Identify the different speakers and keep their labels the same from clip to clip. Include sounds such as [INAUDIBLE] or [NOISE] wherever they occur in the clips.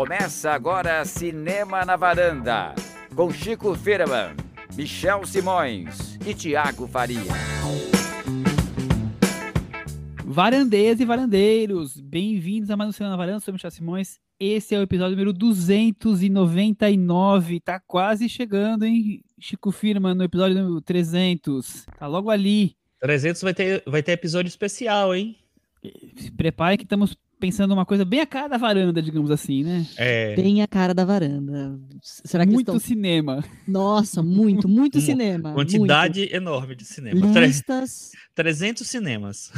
Speaker 1: Começa agora Cinema na Varanda, com Chico Firman, Michel Simões e Tiago Faria.
Speaker 2: Varandeiras e varandeiros, bem-vindos a mais um Cinema na Varanda, eu sou Michel Simões. Esse é o episódio número 299, tá quase chegando, hein? Chico Firman no episódio número 300, tá logo ali.
Speaker 3: 300 vai ter, vai ter episódio especial, hein?
Speaker 2: Se prepare que estamos pensando uma coisa bem a cara da varanda, digamos assim, né?
Speaker 3: É.
Speaker 4: Bem a cara da varanda. Será que
Speaker 2: Muito
Speaker 4: estão...
Speaker 2: cinema.
Speaker 4: Nossa, muito, muito
Speaker 3: Uma
Speaker 4: cinema.
Speaker 3: Quantidade enorme de cinema.
Speaker 4: muito. Listas.
Speaker 3: 300 cinemas.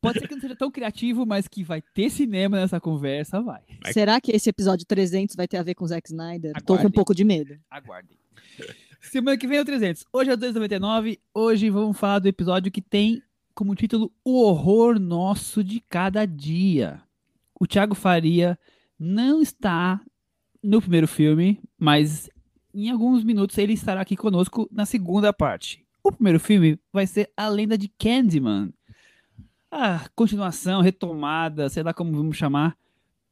Speaker 2: Pode ser que não seja tão criativo, mas que vai ter cinema nessa conversa, vai.
Speaker 4: Será que esse episódio 300 vai ter a ver com o Zack Snyder? Tô com um
Speaker 2: Aguardem.
Speaker 4: pouco de medo.
Speaker 2: Aguardem. Semana que vem é o 300. Hoje é o 299. Hoje vamos falar do episódio que tem como título O Horror Nosso de Cada Dia. O Thiago Faria não está no primeiro filme, mas em alguns minutos ele estará aqui conosco na segunda parte. O primeiro filme vai ser A Lenda de Candyman. A continuação, retomada, sei lá como vamos chamar,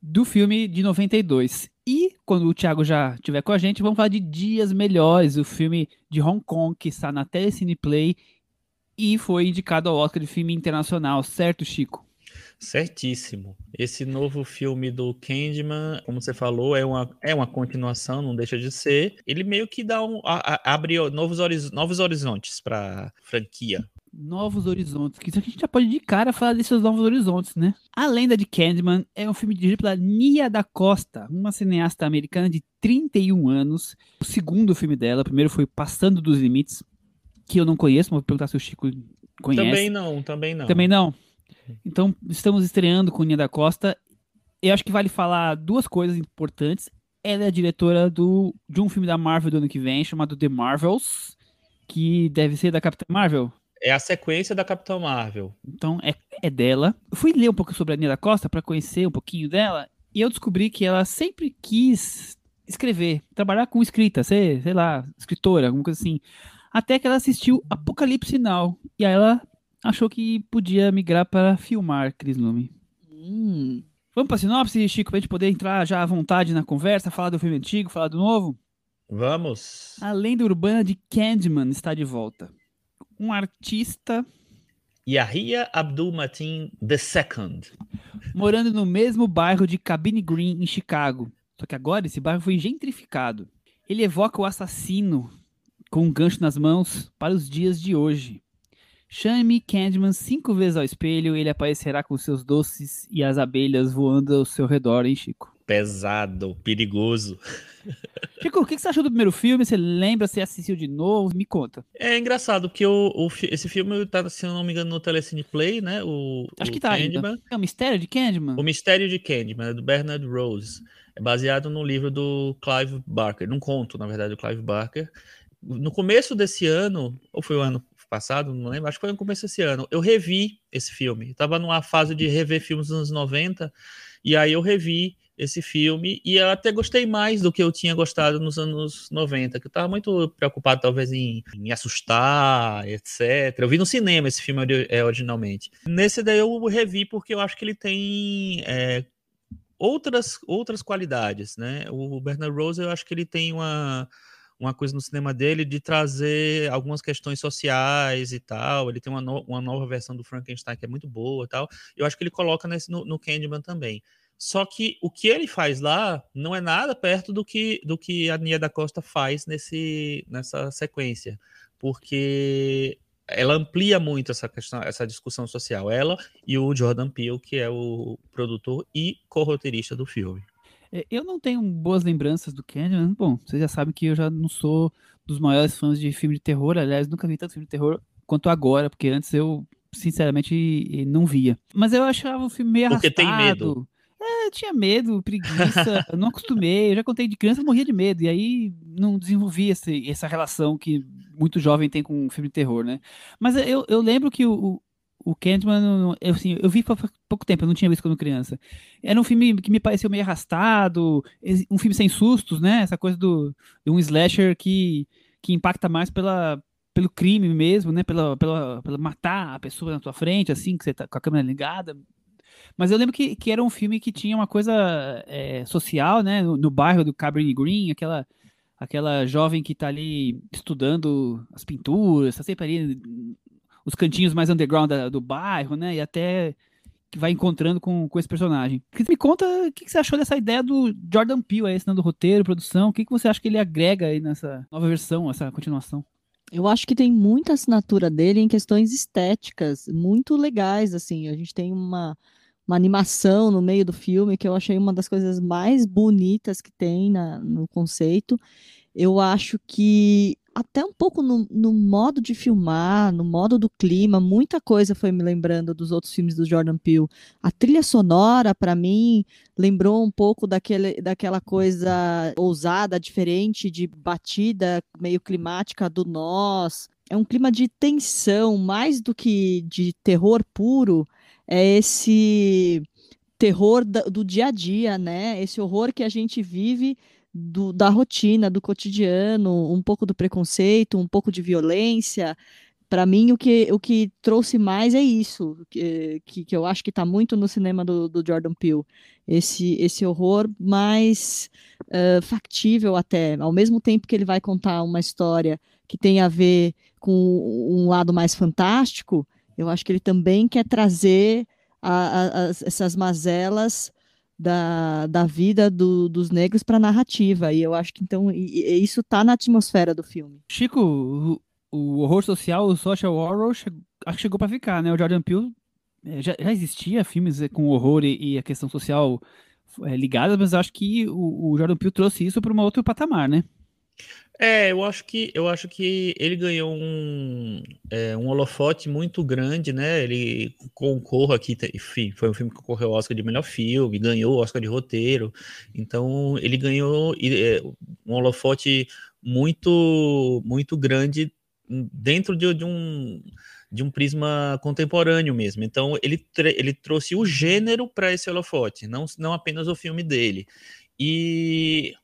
Speaker 2: do filme de 92. E quando o Thiago já estiver com a gente, vamos falar de Dias Melhores, o filme de Hong Kong que está na Telecine Play e foi indicado ao Oscar de filme internacional, certo, Chico?
Speaker 3: Certíssimo. Esse novo filme do Candyman, como você falou, é uma, é uma continuação, não deixa de ser. Ele meio que dá um, a- a- abre novos, horiz- novos horizontes para franquia.
Speaker 2: Novos Horizontes, que isso aqui a gente já pode de cara falar desses Novos Horizontes, né? A Lenda de Candyman é um filme dirigido pela Nia da Costa, uma cineasta americana de 31 anos. O segundo filme dela, o primeiro foi Passando dos Limites, que eu não conheço, mas vou perguntar se o Chico conhece.
Speaker 3: Também não, também não.
Speaker 2: Também não? Então, estamos estreando com Nia da Costa. Eu acho que vale falar duas coisas importantes. Ela é a diretora do, de um filme da Marvel do ano que vem, chamado The Marvels, que deve ser da Capitã Marvel.
Speaker 3: É a sequência da Capitão Marvel.
Speaker 2: Então, é, é dela. Eu fui ler um pouco sobre a Nia da Costa para conhecer um pouquinho dela, e eu descobri que ela sempre quis escrever, trabalhar com escrita, ser, sei lá, escritora, alguma coisa assim. Até que ela assistiu Apocalipse Now, e aí ela achou que podia migrar para filmar, Cris Lume.
Speaker 4: Hum.
Speaker 2: Vamos pra sinopse, Chico, pra gente poder entrar já à vontade na conversa, falar do filme antigo, falar do novo?
Speaker 3: Vamos.
Speaker 2: A lenda urbana de Candyman está de volta. Um artista
Speaker 3: Yahya Abdul Mateen II.
Speaker 2: morando no mesmo bairro de Cabine Green, em Chicago. Só que agora esse bairro foi gentrificado. Ele evoca o assassino com um gancho nas mãos para os dias de hoje. Chame Candyman cinco vezes ao espelho, ele aparecerá com seus doces e as abelhas voando ao seu redor, hein, Chico?
Speaker 3: Pesado, perigoso. [LAUGHS]
Speaker 2: Chico, o que você achou do primeiro filme? Você lembra? Você assistiu de novo? Me conta.
Speaker 3: É engraçado, porque o, o esse filme tá, se eu não me engano, no Telecine Play, né? O,
Speaker 2: Acho
Speaker 3: o
Speaker 2: que tá
Speaker 3: Candyman.
Speaker 2: ainda. É o mistério de Candyman?
Speaker 3: O Mistério de Candyman, é do Bernard Rose. É baseado no livro do Clive Barker, num conto, na verdade, do Clive Barker. No começo desse ano, ou foi o ano passado, não lembro, acho que foi no começo desse ano, eu revi esse filme. Tava numa fase de rever filmes dos anos 90, e aí eu revi esse filme, e eu até gostei mais do que eu tinha gostado nos anos 90, que eu tava muito preocupado, talvez, em, me assustar, etc. Eu vi no cinema esse filme é, originalmente. Nesse daí eu revi porque eu acho que ele tem é, outras, outras qualidades, né? O Bernard Rose, eu acho que ele tem uma, uma coisa no cinema dele de trazer algumas questões sociais e tal. Ele tem uma, no- uma nova versão do Frankenstein que é muito boa e tal. Eu acho que ele coloca nesse, no, no Candyman também. Só que o que ele faz lá não é nada perto do que, do que a Nia da Costa faz nesse, nessa sequência. Porque ela amplia muito essa questão, essa discussão social. Ela e o Jordan Peele, que é o produtor e co-roteirista do filme.
Speaker 2: É, Eu não tenho boas lembranças do Candyman. Bom, vocês já sabem que eu já não sou dos maiores fãs de filme de terror. Aliás, nunca vi tanto filme de terror quanto agora, porque antes eu, sinceramente, não via. Mas eu achava o filme meio
Speaker 3: Porque
Speaker 2: arrastado.
Speaker 3: tem medo.
Speaker 2: É, eu tinha medo, preguiça, eu [LAUGHS] não acostumei. Eu já contei de criança, eu morria de medo. E aí não desenvolvi esse- essa relação que muito jovem tem com filme de terror, né? Mas eu, eu lembro que o, o, Candyman, eu, assim, eu vi faz pouco tempo, eu não tinha visto quando criança. Era um filme que me pareceu meio arrastado, um filme sem sustos, né? Essa coisa do, de um slasher que, que impacta mais pela, pelo crime mesmo, né? Pela, pela, pela matar a pessoa na tua frente, assim, que você tá com a câmera ligada. Mas eu lembro que, que era um filme que tinha uma coisa é, social, né? No, no bairro do Cabrini Green, aquela, aquela jovem que tá ali estudando as pinturas, tá sempre ali os cantinhos mais underground da- do bairro, né? E até que vai encontrando com, com esse personagem. Me conta o que, que você achou dessa ideia do Jordan Peele aí, assinando roteiro, produção. O que, que você acha que ele agrega aí nessa nova versão, essa continuação?
Speaker 4: Eu acho que tem muita assinatura dele em questões estéticas, muito legais, assim. A gente tem uma, uma animação no meio do filme que eu achei uma das coisas mais bonitas que tem na- no conceito. Eu acho que até um pouco no, no modo de filmar, no modo do clima, muita coisa foi me lembrando dos outros filmes do Jordan Peele. A trilha sonora, para mim, lembrou um pouco daquele, daquela coisa ousada, diferente, de batida meio climática do Nós. É um clima de tensão, mais do que de terror puro, é esse terror do dia a dia, né? Esse horror que a gente vive do- da rotina, do cotidiano, um pouco do preconceito, um pouco de violência. Para mim, o que, o que trouxe mais é isso, que, que, eu acho que está muito no cinema do, do Jordan Peele. Esse, esse horror mais eh, factível até, ao mesmo tempo que ele vai contar uma história que tem a ver com um lado mais fantástico, eu acho que ele também quer trazer a- a- as- essas mazelas da, da vida do- dos negros para narrativa. E eu acho que então e- e isso está na atmosfera do filme.
Speaker 2: Chico, o, o horror social, o social horror, acho que chegou pra ficar, né? O Jordan Peele eh, já, já existia filmes eh, com horror e, e a questão social eh, ligadas, mas acho que o, o Jordan Peele trouxe isso para um outro patamar, né?
Speaker 3: É, eu acho que eu acho que ele ganhou um, é, um holofote muito grande, né? Ele concorre aqui, enfim, foi um filme que concorreu ao Oscar de melhor filme, ganhou o Oscar de roteiro, então ele ganhou é, um holofote muito muito grande dentro de, de um de um prisma contemporâneo mesmo. Então ele, ele trouxe o gênero para esse holofote, não, não apenas o filme dele. E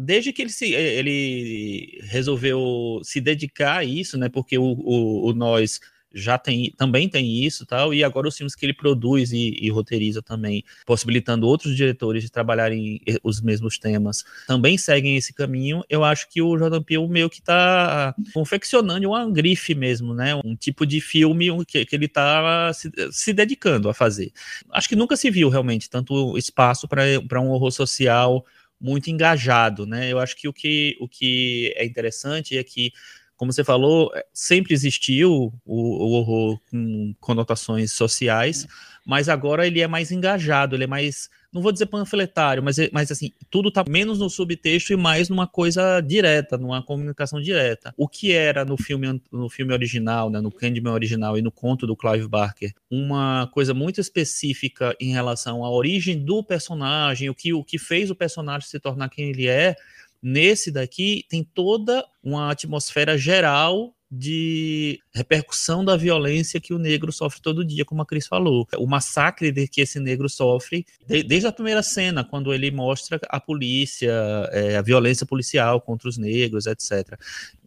Speaker 3: desde que ele, se, ele resolveu se dedicar a isso, né? Porque o, o, o Nós já tem, também tem isso tal, e agora os filmes que ele produz e, e roteiriza também, possibilitando outros diretores de trabalharem eh, os mesmos temas, também seguem esse caminho. Eu acho que o Jordan Peele meio que está confeccionando uma grife mesmo, né? Um tipo de filme que, que ele está se, se dedicando a fazer. Acho que nunca se viu realmente tanto espaço para um horror social muito engajado, né? Eu acho que o que, o que é interessante é que, como você falou, sempre existiu o, o horror com conotações sociais, mas agora ele é mais engajado, ele é mais, não vou dizer panfletário, mas, mas assim, tudo tá menos no subtexto e mais numa coisa direta, numa comunicação direta. O que era no filme, no filme original, né, no Candyman original e no conto do Clive Barker, uma coisa muito específica em relação à origem do personagem, o que, o que fez o personagem se tornar quem ele é, nesse daqui tem toda uma atmosfera geral de repercussão da violência que o negro sofre todo dia, como a Cris falou. O massacre de que esse negro sofre, de, desde a primeira cena, quando ele mostra a polícia, é, a violência policial contra os negros, etc.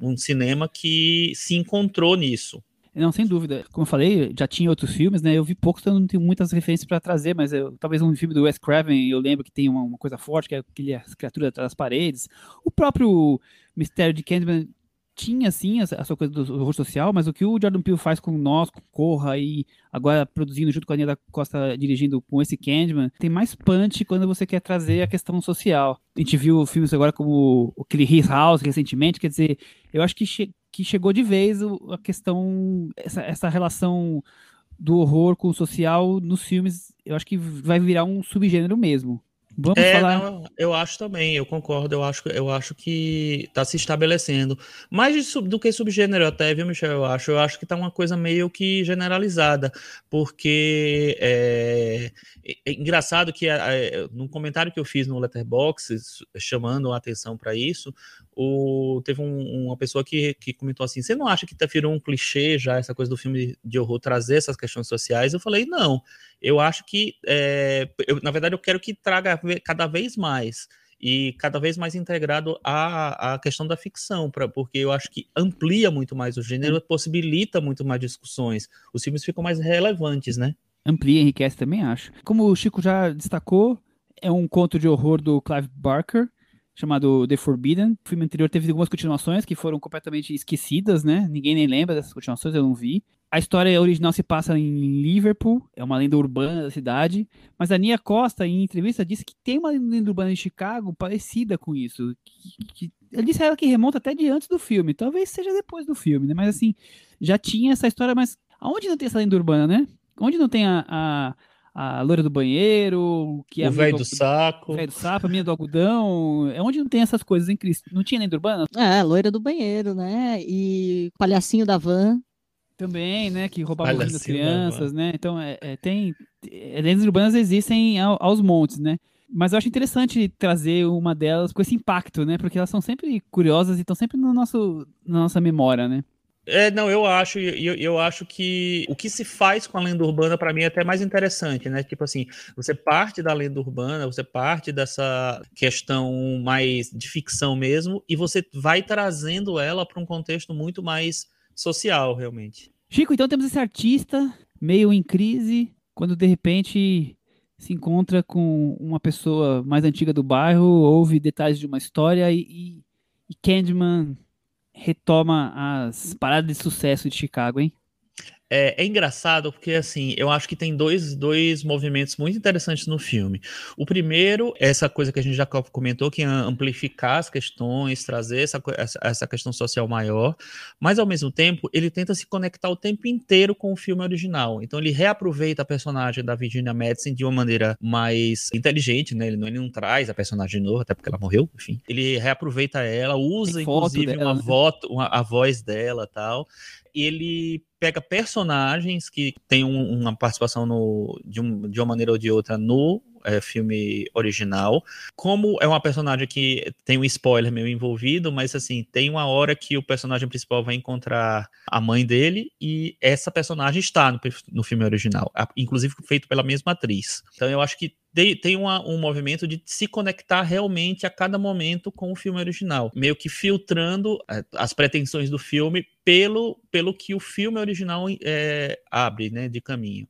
Speaker 3: Um cinema que se encontrou nisso.
Speaker 2: Não, sem dúvida. Como eu falei, já tinha outros filmes, né? Eu vi poucos, então não tenho muitas referências para trazer, mas eu, talvez um filme do Wes Craven, eu lembro que tem uma, uma coisa forte, que é aquele, as criaturas atrás das paredes. O próprio Mistério de Candyman tinha, sim, essa, essa coisa do horror social, mas o que o Jordan Peele faz com nós, com Corra, e agora produzindo junto com a Nia da Costa, dirigindo com esse Candyman, tem mais punch quando você quer trazer a questão social. A gente viu filmes agora como aquele His House recentemente, quer dizer, eu acho que che que chegou de vez a questão, essa, essa relação do horror com o social nos filmes, eu acho que vai virar um subgênero mesmo. Vamos
Speaker 3: é,
Speaker 2: falar.
Speaker 3: Não, eu acho também, eu concordo, eu acho, eu acho que está se estabelecendo. Mais sub, do que subgênero, até, viu, Michel? Eu acho. Eu acho que está uma coisa meio que generalizada. Porque é, é engraçado que é, no comentário que eu fiz no Letterboxd, chamando a atenção para isso, o, teve um, uma pessoa que, que comentou assim: você não acha que tá, virou um clichê já essa coisa do filme de horror trazer essas questões sociais? Eu falei, não. Eu acho que, é, eu, na verdade, eu quero que traga cada vez mais e cada vez mais integrado à, à questão da ficção, pra, porque eu acho que amplia muito mais o gênero, possibilita muito mais discussões. Os filmes ficam mais relevantes, né?
Speaker 2: Amplia, enriquece também, acho. Como o Chico já destacou, é um conto de horror do Clive Barker, chamado The Forbidden. O filme anterior teve algumas continuações que foram completamente esquecidas, né? Ninguém nem lembra dessas continuações, eu não vi. A história original se passa em Liverpool, é uma lenda urbana da cidade, mas a Nia Costa, em entrevista, disse que tem uma lenda urbana em Chicago parecida com isso. Que, que, ele disse a ela que remonta até de antes do filme, talvez seja depois do filme, né? Mas assim, já tinha essa história, mas aonde não tem essa lenda urbana, né? Onde não tem a, a a loira do banheiro, que é
Speaker 3: o velho do, saco.
Speaker 2: O velho do saco, a minha do algodão. É onde não tem essas coisas em Cristo. Não tinha lenda urbana?
Speaker 4: É, loira do banheiro, né? E palhacinho da van.
Speaker 2: Também, né? Que roubava das crianças, né? Então, é, é tem. É, lendas urbanas existem ao, aos montes, né? Mas eu acho interessante trazer uma delas com esse impacto, né? Porque elas são sempre curiosas e estão sempre no nosso, na nossa memória, né?
Speaker 3: É, não, eu acho, eu, eu acho que o que se faz com a lenda urbana para mim é até mais interessante, né? Tipo assim, você parte da lenda urbana, você parte dessa questão mais de ficção mesmo, e você vai trazendo ela para um contexto muito mais social, realmente.
Speaker 2: Chico, então temos esse artista meio em crise, quando de repente se encontra com uma pessoa mais antiga do bairro, ouve detalhes de uma história e, e, Candyman retoma as paradas de sucesso de Chicago, hein?
Speaker 3: É, é, engraçado porque, assim, eu acho que tem dois, dois movimentos muito interessantes no filme. O primeiro é essa coisa que a gente já comentou, que é amplificar as questões, trazer essa, essa questão social maior, mas, ao mesmo tempo, ele tenta se conectar o tempo inteiro com o filme original. Então, ele reaproveita a personagem da Virginia Madison de uma maneira mais inteligente, né? Ele não, ele não traz a personagem de novo, até porque ela morreu, enfim. Ele reaproveita ela, usa, inclusive, dela, uma, né? voto, uma, a voz dela tal ele pega personagens que têm um, uma participação no, de, um, de uma maneira ou de outra no é, filme original. Como é uma personagem que tem um spoiler meio envolvido, mas assim, tem uma hora que o personagem principal vai encontrar a mãe dele e essa personagem está no, no filme original, inclusive feito pela mesma atriz. Então eu acho que tem uma, um movimento de se conectar realmente a cada momento com o filme original, meio que filtrando é, as pretensões do filme pelo, pelo que o filme original é, abre né, de caminho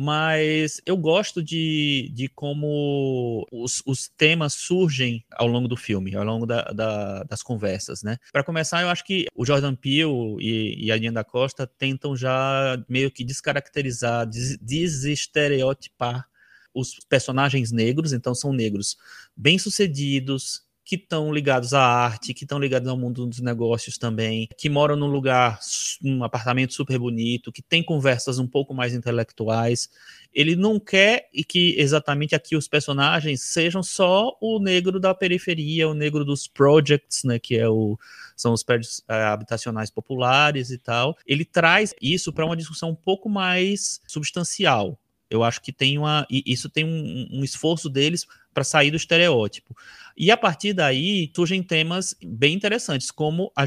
Speaker 3: mas eu gosto de, de como os, os temas surgem ao longo do filme, ao longo da, da, das conversas, né? Para começar, eu acho que o Jordan Peele e, e a Diana da Costa tentam já meio que descaracterizar, des, desestereotipar os personagens negros, então são negros bem-sucedidos, que estão ligados à arte, que estão ligados ao mundo dos negócios também, que moram num lugar, num apartamento super bonito, que tem conversas um pouco mais intelectuais. Ele não quer que exatamente aqui os personagens sejam só o negro da periferia, o negro dos projects, né, que é o, são os prédios é, habitacionais populares e tal. Ele traz isso para uma discussão um pouco mais substancial. Eu acho que tem uma. Isso tem um, um esforço deles para sair do estereótipo. E a partir daí surgem temas bem interessantes, como a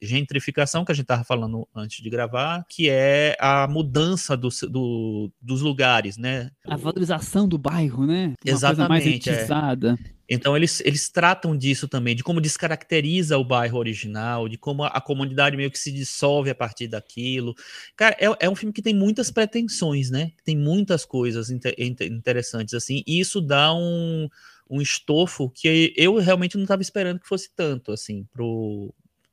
Speaker 3: gentrificação, que a gente estava falando antes de gravar, que é a mudança do, do, dos lugares, né?
Speaker 2: A valorização do bairro, né?
Speaker 3: Uma Exatamente.
Speaker 2: Coisa mais
Speaker 3: é. Então eles, eles tratam disso também, de como descaracteriza o bairro original, de como a, a comunidade meio que se dissolve a partir daquilo. Cara, é, é um filme que tem muitas pretensões, né? Tem muitas coisas inter, interessantes assim, e isso dá um um estofo que eu realmente não estava esperando que fosse tanto, assim,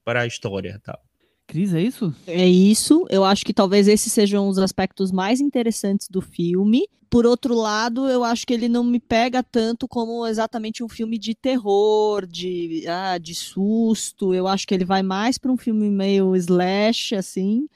Speaker 3: para a história tal.
Speaker 2: Cris, é isso?
Speaker 4: É isso. Eu acho que talvez esses sejam os aspectos mais interessantes do filme. Por outro lado, eu acho que ele não me pega tanto como exatamente um filme de terror, de, ah, de susto. Eu acho que ele vai mais para um filme meio slash, assim,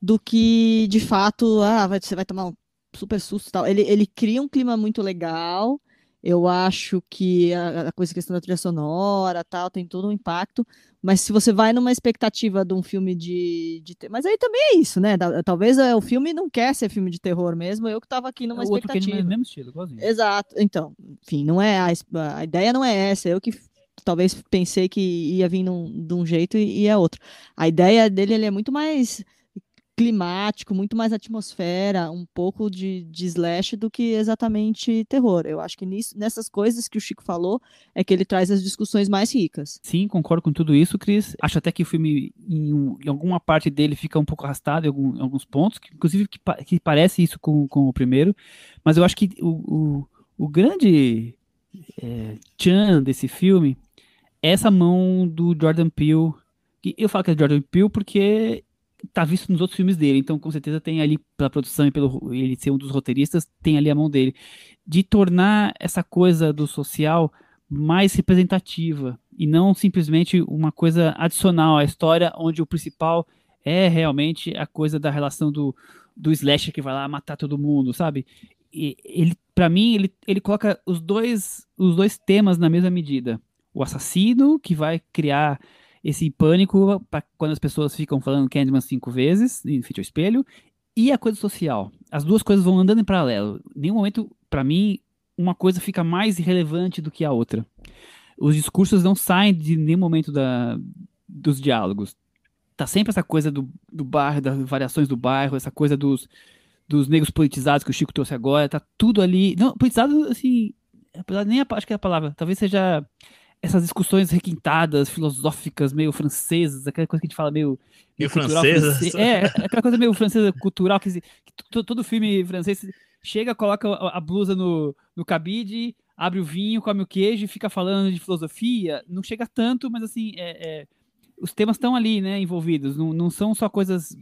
Speaker 4: do que de fato, ah, você vai tomar um super susto e tal. Ele, ele cria um clima muito legal. Eu acho que a, a coisa, questão da trilha sonora, tal, tem todo um impacto. Mas se você vai numa expectativa de um filme de, de mas aí também é isso, né? Talvez é, o filme não quer ser filme de terror mesmo. Eu que estava aqui numa é expectativa.
Speaker 2: Outro que é mesmo estilo, igualzinho.
Speaker 4: Exato. Então, enfim, não é a, a ideia não é essa. Eu que talvez pensei que ia vir num, de um jeito e, e é outro. A ideia dele ele é muito mais climático, muito mais atmosfera, um pouco de, de slash do que exatamente terror. Eu acho que nisso, nessas coisas que o Chico falou é que ele traz as discussões mais ricas.
Speaker 2: Sim, concordo com tudo isso, Cris. Acho até que o filme, em, em alguma parte dele, fica um pouco arrastado em, algum, em alguns pontos, que, inclusive que, que, parece isso com, com o primeiro, mas eu acho que o, o, o grande é, tchan desse filme é essa mão do Jordan Peele. Eu falo que é Jordan Peele porque tá visto nos outros filmes dele, então com certeza tem ali pela produção e pelo ele ser um dos roteiristas, tem ali a mão dele de tornar essa coisa do social mais representativa e não simplesmente uma coisa adicional à história onde o principal é realmente a coisa da relação do, do slasher que vai lá matar todo mundo, sabe? E ele para mim ele, ele coloca os dois os dois temas na mesma medida. O assassino que vai criar esse pânico para quando as pessoas ficam falando Candyman cinco vezes em frente ao espelho e a coisa social. As duas coisas vão andando em paralelo. Em nenhum momento, para mim, uma coisa fica mais irrelevante do que a outra. Os discursos não saem de nenhum momento da, dos diálogos. Tá sempre essa coisa do, do bairro, das variações do bairro, essa coisa dos, dos negros politizados que o Chico trouxe agora, tá tudo ali. Não, politizado, assim, nem a, acho que é a palavra, talvez seja essas discussões requintadas, filosóficas, meio francesas, aquela coisa que a gente fala meio.
Speaker 3: Meio francesa?
Speaker 2: É, aquela coisa meio francesa cultural, que, que todo filme francês chega, coloca a, blusa no, no cabide, abre o vinho, come o queijo e fica falando de filosofia. Não chega tanto, mas assim, é, é, os temas estão ali, né, envolvidos. Não, não são só coisas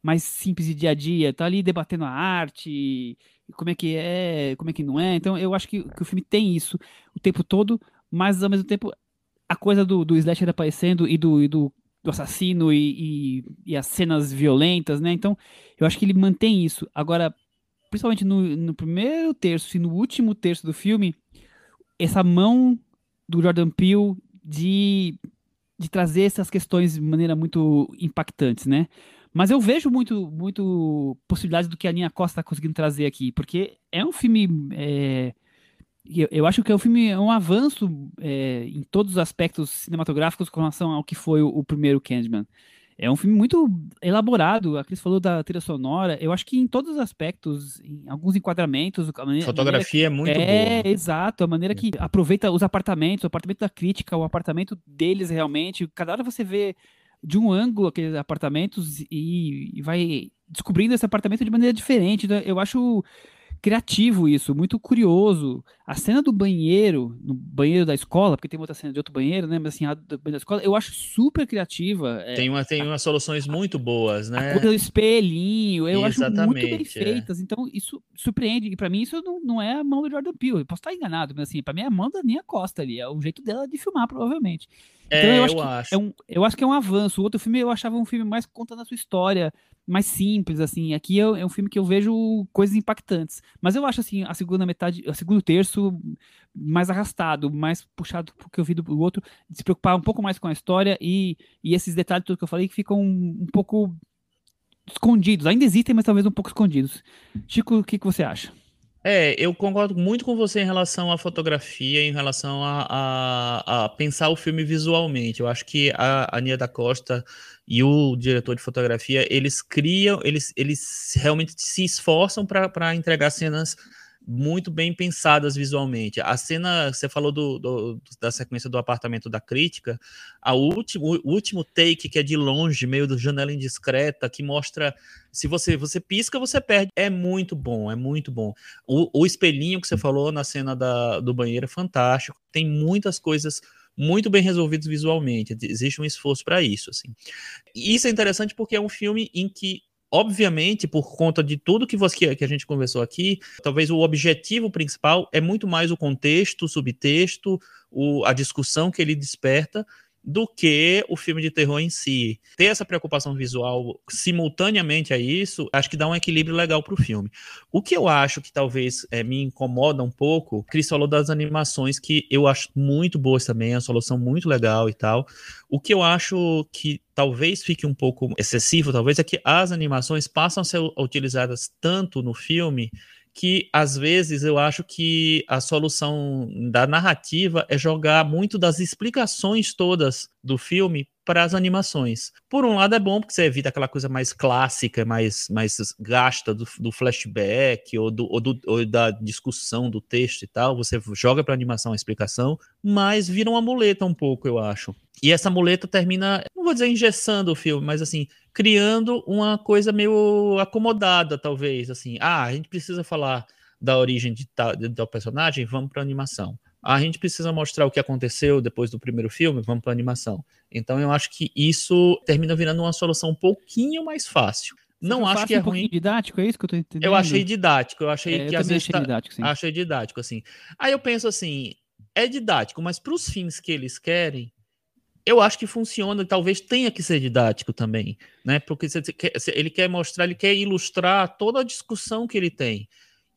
Speaker 2: mais simples de dia a dia. Tá ali debatendo a arte, como é que é, como é que não é. Então eu acho que, que o filme tem isso o tempo todo, mas ao mesmo tempo a coisa do, do slasher aparecendo e do, e do, do assassino e, e, e, as cenas violentas, né? Então, eu acho que ele mantém isso. Agora, principalmente no, no primeiro terço e no último terço do filme, essa mão do Jordan Peele de, de trazer essas questões de maneira muito impactantes, né? Mas eu vejo muito, muito possibilidades do que a Aninha Costa está conseguindo trazer aqui, porque é um filme é, eu, eu, acho que o filme é um avanço é, em todos os aspectos cinematográficos com relação ao que foi o, o, primeiro Candyman. É um filme muito elaborado, a Cris falou da trilha sonora, eu acho que em todos os aspectos, em alguns enquadramentos... A
Speaker 3: maneira, fotografia
Speaker 2: a
Speaker 3: maneira
Speaker 2: é
Speaker 3: muito é,
Speaker 2: boa. exato, a maneira que aproveita os apartamentos, o apartamento da crítica, o apartamento deles realmente, cada hora você vê de um ângulo aqueles apartamentos e, e vai descobrindo esse apartamento de maneira diferente, então eu acho criativo isso, muito curioso. A cena do banheiro, no banheiro da escola, porque tem outra cena de outro banheiro, né? Mas assim, a do banheiro da escola, eu acho super criativa.
Speaker 3: É, tem, uma, tem umas soluções muito boas, né?
Speaker 2: Do espelhinho, eu Exatamente, acho muito bem é. feitas. É. Então, isso surpreende. E para mim, isso não, não é a mão do Jordan Peele. Eu posso estar enganado, mas assim, para mim é a mão da Nia Costa ali. É o jeito dela de filmar, provavelmente.
Speaker 3: Então, é, eu, acho, eu acho.
Speaker 2: É um, eu acho que é um avanço. O outro filme eu achava um filme mais contando a sua história, mais simples, assim. Aqui é, é, um filme que eu vejo coisas impactantes. Mas eu acho, assim, a segunda metade, o segundo terço mais arrastado, mais puxado pro que eu vi do outro, de se preocupar um pouco mais com a história e, e esses detalhes tudo que eu falei que ficam um, um pouco escondidos. Ainda existem, mas talvez um pouco escondidos. Chico, o que, que você acha?
Speaker 3: É, eu concordo muito com você em relação à fotografia, em relação a, a, a pensar o filme visualmente. Eu acho que a Ania da Costa e o diretor de fotografia, eles criam, eles, eles realmente se esforçam para entregar cenas muito bem pensadas visualmente. A cena, você falou do, do, da sequência do apartamento da crítica, a último, o último take que é de longe, meio do janela indiscreta, que mostra se você você pisca, você perde. É muito bom, é muito bom. O, o espelhinho que você falou na cena da, do banheiro é fantástico. Tem muitas coisas muito bem resolvidas visualmente. Existe um esforço para isso, assim. E isso é interessante porque é um filme em que Obviamente, por conta de tudo que, você, que a gente conversou aqui, talvez o objetivo principal é muito mais o contexto, o subtexto, o, a discussão que ele desperta, do que o filme de terror em si. Ter essa preocupação visual simultaneamente a isso, acho que dá um equilíbrio legal para o filme. O que eu acho que talvez é, me incomoda um pouco, Cris falou das animações, que eu acho muito boas também, a solução muito legal e tal. O que eu acho que talvez fique um pouco excessivo, talvez, é que as animações passam a ser utilizadas tanto no filme que às vezes eu acho que a solução da narrativa é jogar muito das explicações todas do filme para as animações. Por um lado é bom porque você evita aquela coisa mais clássica, mais, mais gasta do, do flashback ou, do, ou, do, ou da discussão do texto e tal. Você joga para animação a explicação, mas vira uma muleta um pouco, eu acho. E essa muleta termina, não vou dizer engessando o filme, mas assim, criando uma coisa meio acomodada, talvez. Assim, ah, a gente precisa falar da origem de tal, de tal personagem, vamos para animação. Ah, a gente precisa mostrar o que aconteceu depois do primeiro filme, vamos para animação. Então eu acho que isso termina virando uma solução um pouquinho mais fácil. Não acho que é
Speaker 2: um
Speaker 3: ruim.
Speaker 2: didático, é isso que eu tô entendendo?
Speaker 3: Eu achei didático, eu achei
Speaker 2: É, eu
Speaker 3: que às
Speaker 2: também
Speaker 3: vezes
Speaker 2: achei
Speaker 3: tá-
Speaker 2: didático, sim.
Speaker 3: achei didático assim. Aí eu penso assim, é didático, mas para os fins que eles querem, eu acho que funciona, talvez tenha que ser didático também, né? Porque ele quer mostrar, ele quer ilustrar toda a discussão que ele tem.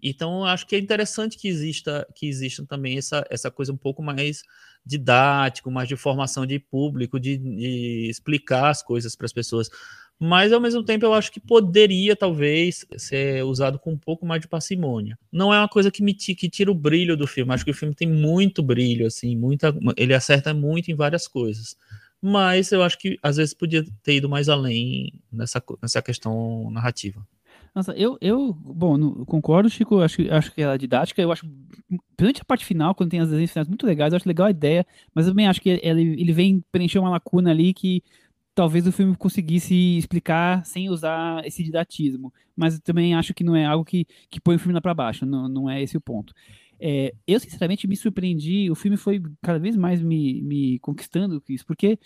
Speaker 3: Então, acho que é interessante que exista, que exista também essa, essa coisa um pouco mais didático, mais de formação de público, de, de explicar as coisas para as pessoas. Mas, ao mesmo tempo, eu acho que poderia, talvez, ser usado com um pouco mais de parcimônia. Não é uma coisa que me que tira o brilho do filme. Acho que o filme tem muito brilho, assim, muita, ele acerta muito em várias coisas. Mas eu acho que, às vezes, podia ter ido mais além nessa, nessa questão narrativa.
Speaker 2: Nossa, eu, eu bom, no- concordo, Chico, acho, acho que ela é didática, eu acho, principalmente a parte final, quando tem as desenhos finais muito legais, eu acho legal a ideia, mas eu também acho que ele, ele vem preencher uma lacuna ali que talvez o filme conseguisse explicar sem usar esse didatismo, mas também acho que não é algo que, que põe o filme lá pra baixo, não, não é esse o ponto. É, eu, sinceramente, me surpreendi, o filme foi cada vez mais me, me conquistando isso, porque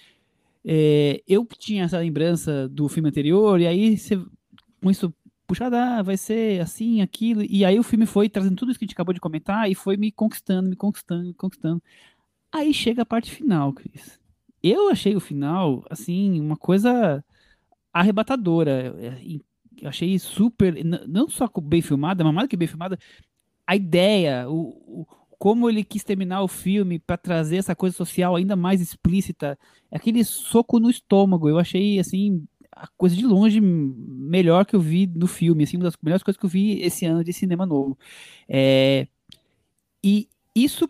Speaker 2: é, eu tinha essa lembrança do filme anterior, e aí você, com isso puxada, ah, vai ser assim, aquilo. E aí o filme foi trazendo tudo isso que a gente acabou de comentar e foi me conquistando, me conquistando, me conquistando. Aí chega a parte final, Cris. Eu achei o final, assim, uma coisa arrebatadora. É, Eu achei super, não só bem filmada, mas mais do que bem filmada, a ideia, o, o- como ele quis terminar o filme para trazer essa coisa social ainda mais explícita, aquele soco no estômago. Eu achei, assim, a coisa de longe melhor que eu vi no filme, assim, uma das melhores coisas que eu vi esse ano de cinema novo. É, e isso,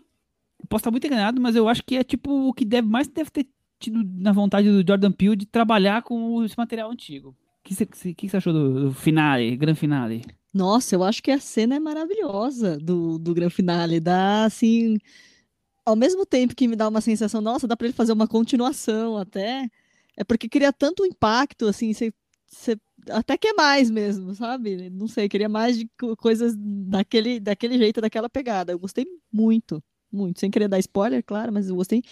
Speaker 2: posso estar muito enganado, mas eu acho que é tipo o que deve mais deve ter tido na vontade do Jordan Peele de trabalhar com esse material antigo. O que você achou do, do finale, grande finale?
Speaker 4: Nossa, eu acho que a cena é maravilhosa do, do grande finale. Dá assim. Ao mesmo tempo que me dá uma sensação, nossa, dá pra ele fazer uma continuação até. É porque cria tanto impacto, assim, você, você até quer mais mesmo, sabe? Não sei, queria mais de co- coisas daquele, daquele jeito, daquela pegada. Eu gostei muito, muito. Sem querer dar spoiler, claro, mas eu gostei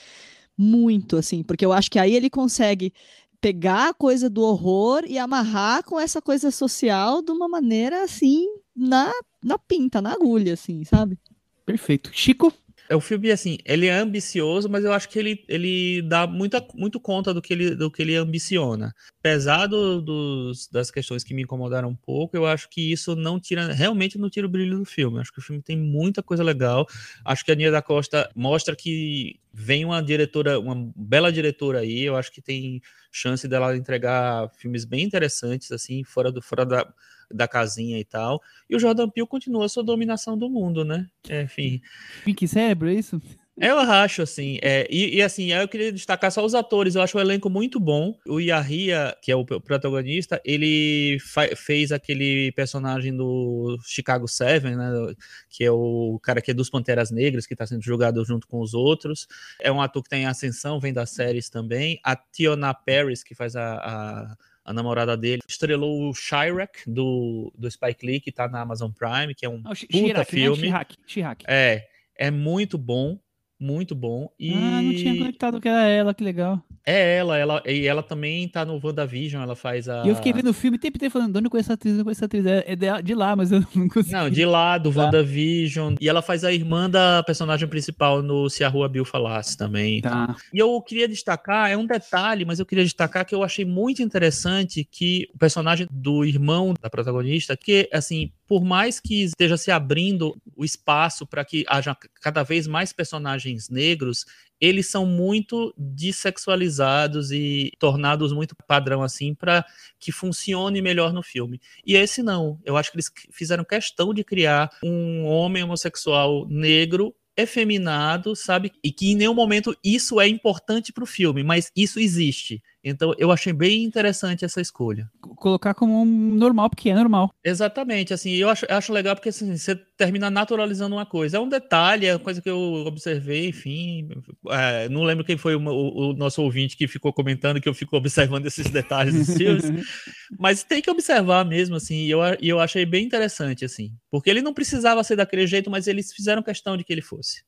Speaker 4: muito, assim, porque eu acho que aí ele consegue pegar a coisa do horror e amarrar com essa coisa social de uma maneira assim, na, na pinta, na agulha, assim, sabe?
Speaker 2: Perfeito. Chico?
Speaker 3: É o filme, assim, ele é ambicioso, mas eu acho que ele, ele dá muita, muito conta do que ele, do que ele ambiciona. Apesar do- dos, das questões que me incomodaram um pouco, eu acho que isso não tira, realmente não tira o brilho do filme. Eu acho que o filme tem muita coisa legal. Acho que a Nia da Costa mostra que vem uma diretora, uma bela diretora aí. Eu acho que tem chance dela entregar filmes bem interessantes, assim, fora, do, fora da, da casinha e tal. E o Jordan Peele continua a sua dominação do mundo, né? Enfim.
Speaker 2: Pink Cérebro, é isso?
Speaker 3: Eu acho, assim, é, e, e, assim, eu queria destacar só os atores, eu acho o elenco muito bom. O Yahia, que é o protagonista, ele fez aquele personagem do Chicago Seven, né, que é o cara que é dos Panteras Negras, que está sendo julgado junto com os outros. É um ator que tem ascensão, vem das séries também. A Tiona Paris, que faz a, a, a namorada dele, estrelou o Chirac, do, do Spike Lee, que tá na Amazon Prime, que é um
Speaker 2: o Chi-
Speaker 3: puta
Speaker 2: Chirac, né?
Speaker 3: filme.
Speaker 2: Chirac, Chirac.
Speaker 3: É, é muito bom, muito bom. E
Speaker 2: Ah, não tinha conectado que era ela, que legal.
Speaker 3: é ela, ela, e ela também tá no WandaVision, ela faz a.
Speaker 2: E eu fiquei vendo o filme tempo inteiro falando, de onde eu conheço essa atriz, de onde eu conheço essa atriz. É é de de lá, mas eu não [LAUGHS] consegui.
Speaker 3: Não, de lá, do
Speaker 2: Tá.
Speaker 3: WandaVision. E ela faz a irmã da personagem principal no Se a Rua Bill Falasse também.
Speaker 2: Tá.
Speaker 3: E eu queria destacar, é um detalhe, mas eu queria destacar que eu achei muito interessante que o personagem do irmão da protagonista, que assim, por mais que esteja se abrindo o espaço para que haja cada vez mais personagens negros, eles são muito dessexualizados e tornados muito padrão assim para que funcione melhor no filme. E esse não, eu acho que eles fizeram questão de criar um homem homossexual negro efeminado, sabe? E que em nenhum momento isso é importante para o filme, mas isso existe. Então eu achei bem interessante essa escolha.
Speaker 2: Colocar como um normal, porque é normal.
Speaker 3: Exatamente, assim, eu acho, eu acho legal porque assim, você termina naturalizando uma coisa. É um detalhe, é uma coisa que eu observei, enfim. É, não lembro quem foi o, o, o, nosso ouvinte que ficou comentando que eu fico [LAUGHS] observando esses detalhes dos filmes, [LAUGHS] mas tem que observar mesmo, assim, e eu, e eu achei bem interessante, assim, porque ele não precisava ser daquele jeito, mas eles fizeram questão de que ele fosse.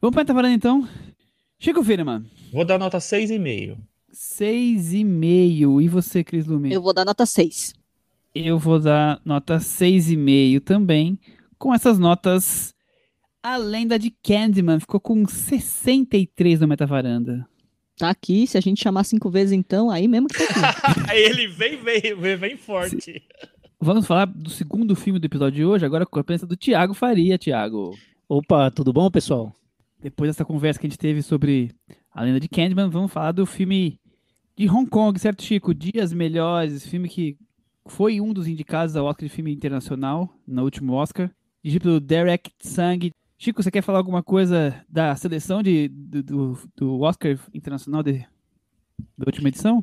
Speaker 2: Vamos para a então. Chico Firman.
Speaker 3: Vou dar nota 6,5.
Speaker 2: 6,5. E você, Cris Lume?
Speaker 4: Eu vou dar nota 6.
Speaker 2: Eu vou dar nota 6,5 também. Com essas notas, a lenda de Candyman ficou com 63 no Metavaranda.
Speaker 4: Tá aqui, se a gente chamar cinco vezes então, aí mesmo que tá
Speaker 3: aqui. [LAUGHS] aí ele vem, vem, vem, vem forte.
Speaker 2: Vamos falar do segundo filme do episódio de hoje, agora com a presença do Tiago Faria, Tiago.
Speaker 5: Opa, tudo bom, pessoal?
Speaker 2: Depois dessa conversa que a gente teve sobre a lenda de Candyman, vamos falar do filme de Hong Kong, certo, Chico? Dias Melhores, filme que foi um dos indicados ao Oscar de filme internacional, no último Oscar, dirigido pelo Derek Tsang. Chico, você quer falar alguma coisa da seleção de, do, do Oscar internacional de, da última edição?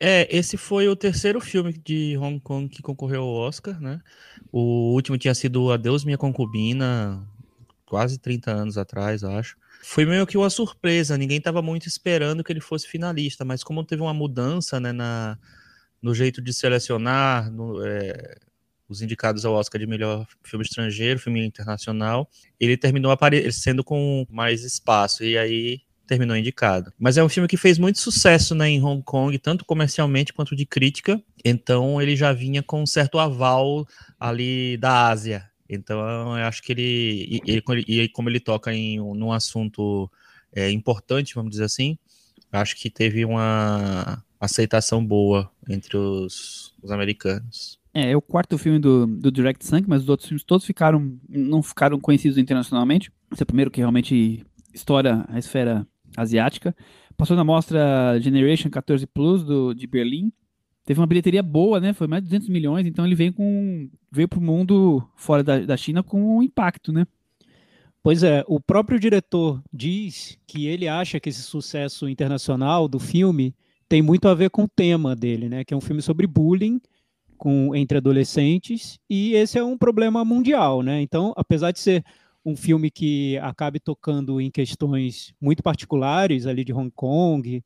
Speaker 3: É, esse foi o terceiro filme de Hong Kong que concorreu ao Oscar, né? O último tinha sido Adeus Minha Concubina, quase 30 anos atrás, acho. Foi meio que uma surpresa, ninguém estava muito esperando que ele fosse finalista, mas como teve uma mudança né, na, no jeito de selecionar no, é, os indicados ao Oscar de melhor filme estrangeiro, filme internacional, ele terminou aparecendo com mais espaço, e aí terminou indicado. Mas é um filme que fez muito sucesso né, em Hong Kong, tanto comercialmente quanto de crítica, então ele já vinha com um certo aval ali da Ásia, então, eu acho que ele, ele, e como ele toca em num assunto é, importante, vamos dizer assim, acho que teve uma aceitação boa entre os, os americanos.
Speaker 2: É, é o quarto filme do, do Direct Sank, mas os outros filmes todos ficaram não ficaram conhecidos internacionalmente. Esse é o primeiro que realmente estoura a esfera asiática. Passou na mostra Generation 14 Plus do, de Berlim, teve uma bilheteria boa, né? Foi mais de 200 milhões, então ele veio com veio para o mundo fora da, da China com um impacto, né?
Speaker 5: Pois é, o próprio diretor diz que ele acha que esse sucesso internacional do filme tem muito a ver com o tema dele, né? Que é um filme sobre bullying com entre adolescentes e esse é um problema mundial, né? Então, apesar de ser um filme que acabe tocando em questões muito particulares ali de Hong Kong,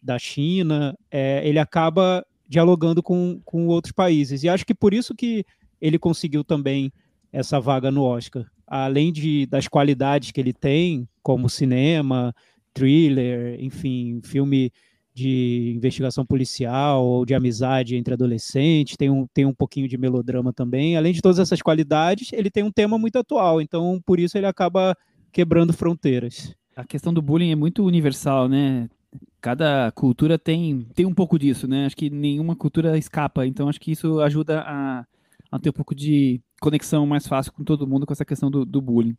Speaker 5: da China, é, ele acaba dialogando com, com outros países. E acho que por isso que ele conseguiu também essa vaga no Oscar. Além de, das qualidades que ele tem, como cinema, thriller, enfim, filme de investigação policial ou de amizade entre adolescentes, tem um, tem um pouquinho de melodrama também. Além de todas essas qualidades, ele tem um tema muito atual, então por isso ele acaba quebrando fronteiras.
Speaker 2: A questão do bullying é muito universal, né? Cada cultura tem, tem um pouco disso, né? Acho que nenhuma cultura escapa, então acho que isso ajuda a, a ter um pouco de conexão mais fácil com todo mundo com essa questão do, do bullying.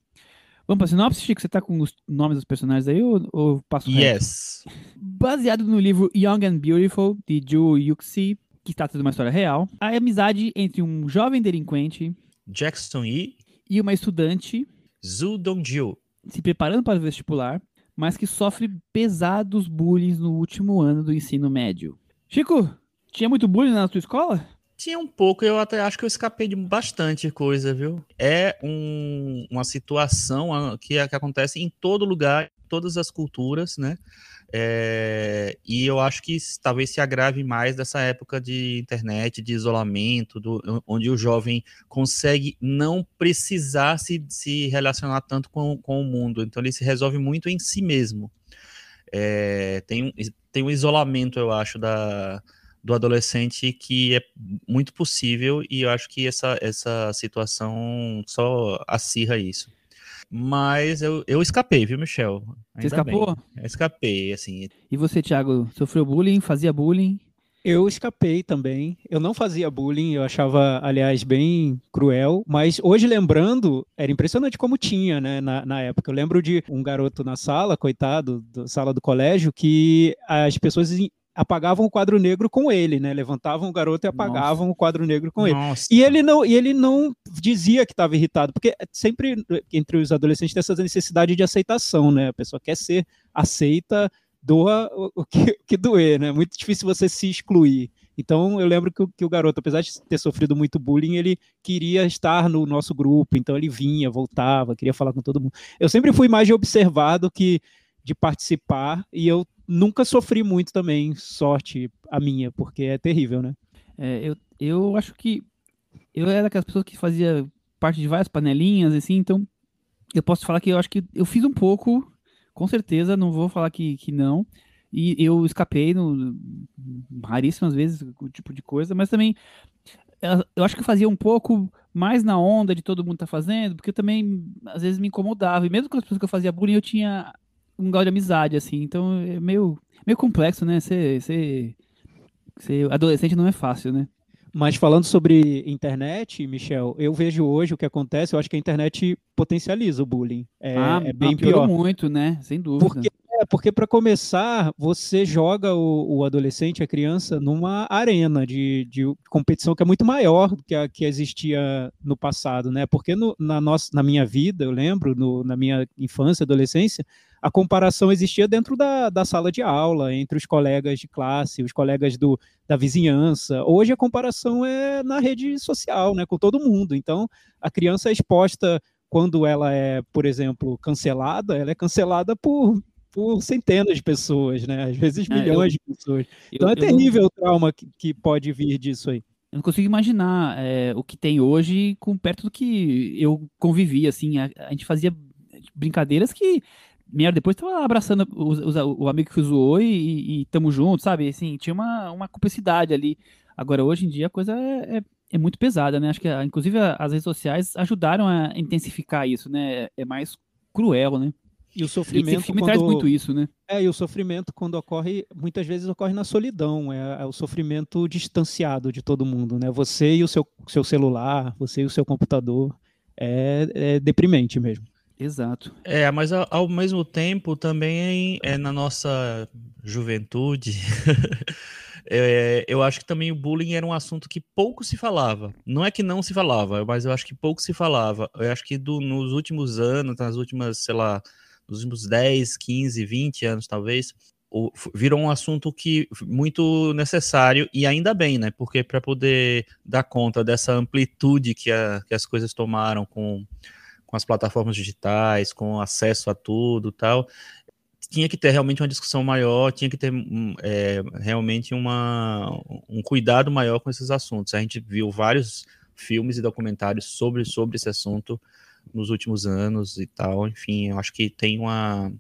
Speaker 2: Vamos para a sinopse, Chico? Você está com os nomes dos personagens aí ou, ou passo
Speaker 3: Yes.
Speaker 2: Reto? Baseado no livro Young and Beautiful, de Ju Yuxi, que trata de uma história real, a amizade entre um jovem delinquente,
Speaker 3: Jackson Yi,
Speaker 2: e uma estudante,
Speaker 3: Zhu Dongjiu,
Speaker 2: se preparando para o vestibular, mas que sofre pesados bullying no último ano do ensino médio. Chico, tinha muito bullying na tua escola?
Speaker 3: Tinha um pouco, eu até acho que eu escapei de bastante coisa, viu? É um, uma situação ah, que, que acontece em todo lugar, em todas as culturas, né? É, e eu acho que talvez se agrave mais dessa época de internet, de isolamento, do, onde o jovem consegue não precisar se, se relacionar tanto com, com o mundo. Então ele se resolve muito em si mesmo. É, tem, tem um isolamento, eu acho, da, do adolescente que é muito possível e eu acho que essa, essa situação só acirra isso. Mas eu, eu escapei, viu, Michel?
Speaker 2: Ainda você escapou?
Speaker 3: Eu escapei, assim.
Speaker 2: E você, Thiago, sofreu bullying, fazia bullying?
Speaker 5: Eu escapei também. Eu não fazia bullying, eu achava, aliás, bem cruel. Mas hoje, lembrando, era impressionante como tinha, né, na, na época. Eu lembro de um garoto na sala, coitado, da sala do colégio, que as pessoas apagavam o quadro negro com ele, né? Levantavam o garoto e apagavam Nossa. o quadro negro com Nossa. ele. E ele não, e ele não dizia que estava irritado, porque sempre entre os adolescentes tem essa necessidade de aceitação, né? A pessoa quer ser aceita doa o, o, que, o que doer, né? Muito difícil você se excluir. Então, eu lembro que, que, o garoto, apesar de ter sofrido muito bullying, ele queria estar no nosso grupo, então ele vinha, voltava, queria falar com todo mundo. Eu sempre fui mais de observar do que de participar, e eu nunca sofri muito também, sorte a minha, porque é terrível, né?
Speaker 2: É, eu, eu acho que eu era daquelas pessoas que fazia parte de várias panelinhas, assim, então eu posso falar que eu acho que eu fiz um pouco, com certeza, não vou falar que, que não, e eu escapei no, raríssimas vezes o tipo de coisa, mas também eu acho que eu fazia um pouco mais na onda de todo mundo tá fazendo, porque também às vezes me incomodava, e mesmo com as pessoas que eu fazia bullying, eu tinha um grau de amizade, assim, então é meio, meio complexo, né, ser, ser, ser adolescente não é fácil, né.
Speaker 5: Mas falando sobre internet, Michel, eu vejo hoje o que acontece, eu acho que a internet potencializa o bullying. É,
Speaker 2: ah, é bem pior. muito, né? Sem dúvida.
Speaker 5: Porque, é, porque para começar, você joga o, o, adolescente, a criança, numa arena de, de competição que é muito maior do que a que existia no passado, né? Porque no, na, nossa, na minha vida, eu lembro, no, na minha infância, adolescência, a comparação existia dentro da, da sala de aula, entre os colegas de classe, os colegas do, da vizinhança. Hoje a comparação é na rede social, né, com todo mundo. Então, a criança é exposta quando ela é, por exemplo, cancelada, ela é cancelada por, por centenas de pessoas, né? Às vezes milhões é, eu, de pessoas. Então eu, é terrível não, o trauma que, que, pode vir disso aí.
Speaker 2: Eu não consigo imaginar é, o que tem hoje com perto do que eu convivi, assim. A, a gente fazia brincadeiras que meia hora depois tava abraçando o, o amigo que zoou e, e, tamo junto, sabe? Assim, tinha uma, uma cumplicidade ali. Agora, hoje em dia, a coisa é, é, é muito pesada, né? Acho que, inclusive, as redes sociais ajudaram a intensificar isso, né? É mais cruel, né?
Speaker 5: E o sofrimento.
Speaker 2: E quando... traz muito isso, né?
Speaker 5: É, e o sofrimento, quando ocorre, muitas vezes ocorre na solidão. É, é, o sofrimento distanciado de todo mundo, né? Você e o seu, seu celular, você e o seu computador. É, é deprimente mesmo.
Speaker 2: Exato.
Speaker 3: É, mas ao, mesmo tempo também é na nossa juventude. [LAUGHS] é, eu acho que também o bullying era um assunto que pouco se falava. Não é que não se falava, mas eu acho que pouco se falava. Eu acho que do, nos últimos anos, nas últimas, sei lá, nos últimos 10, 15, 20 anos talvez, o, virou um assunto que muito necessário e ainda bem, né? Porque para poder dar conta dessa amplitude que, a, que as coisas tomaram com com as plataformas digitais, com acesso a tudo tal, tinha que ter realmente uma discussão maior, tinha que ter é, realmente uma, um cuidado maior com esses assuntos. A gente viu vários filmes e documentários sobre, sobre esse assunto nos últimos anos e tal. Enfim, eu acho que tem uma,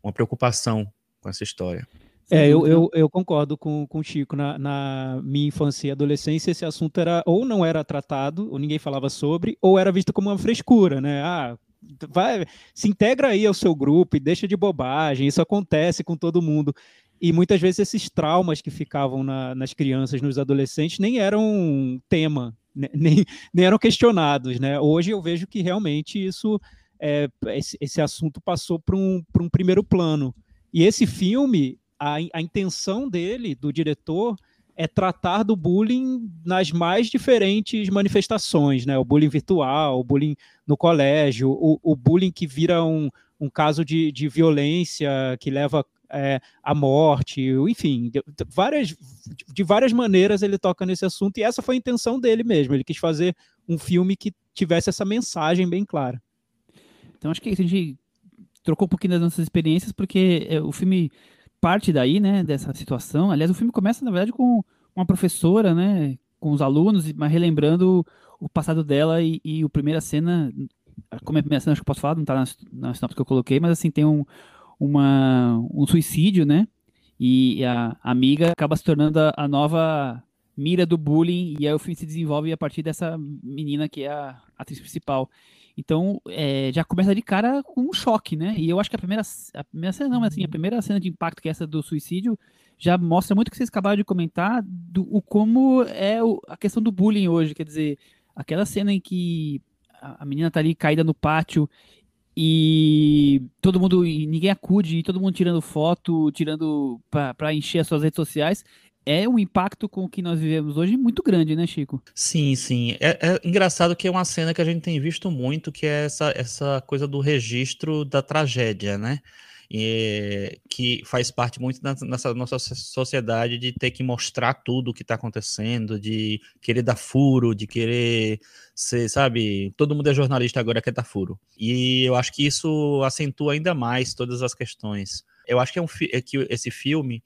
Speaker 3: uma preocupação com essa história.
Speaker 5: É, eu, eu, eu, concordo com, com o Chico. Na, na, minha infância e adolescência, esse assunto era ou não era tratado, ou ninguém falava sobre, ou era visto como uma frescura, né? Ah, vai, se integra aí ao seu grupo e deixa de bobagem, isso acontece com todo mundo. E muitas vezes esses traumas que ficavam na, nas crianças, nos adolescentes, nem eram tema, né? [LAUGHS] nem, nem eram questionados, né? Hoje eu vejo que realmente isso, é, esse, esse assunto passou para um, um primeiro plano. E esse filme, a, a intenção dele, do diretor, é tratar do bullying nas mais diferentes manifestações, né? O bullying virtual, o bullying no colégio, o, o bullying que vira um, um caso de, de violência que leva é, à morte, enfim, de, várias, de várias maneiras ele toca nesse assunto, e essa foi a intenção dele mesmo. Ele quis fazer um filme que tivesse essa mensagem bem clara.
Speaker 2: Então acho que a gente trocou um pouquinho das nossas experiências, porque é, o filme parte daí, né, dessa situação. Aliás, o filme começa, na verdade, com uma professora, né, com os alunos, mas relembrando o passado dela e, e a primeira cena, como é a primeira cena, acho que eu posso falar, não tá na, na sinopse que eu coloquei, mas assim, tem um, uma, um suicídio, né, e a amiga acaba se tornando a, a nova mira do bullying, e aí o filme se desenvolve a partir dessa menina que é a atriz principal. Então, é, já começa de cara com um choque, né? E eu acho que a primeira, a primeira cena, não, mas assim, a primeira cena de impacto, que é essa do suicídio, já mostra muito o que vocês acabaram de comentar, do o como é o, a questão do bullying hoje. Quer dizer, aquela cena em que a, a menina tá ali caída no pátio e todo mundo, e ninguém acude, e todo mundo tirando foto, tirando para encher as suas redes sociais é um impacto com o que nós vivemos hoje muito grande, né, Chico?
Speaker 3: Sim, sim. É, é, engraçado que é uma cena que a gente tem visto muito, que é essa, essa coisa do registro da tragédia, né? é, que faz parte muito nessa nossa sociedade de ter que mostrar tudo o que está acontecendo, de querer dar furo, de querer ser, sabe, todo mundo é jornalista agora quer dar furo. E eu acho que isso acentua ainda mais todas as questões. Eu acho que é um é que esse filme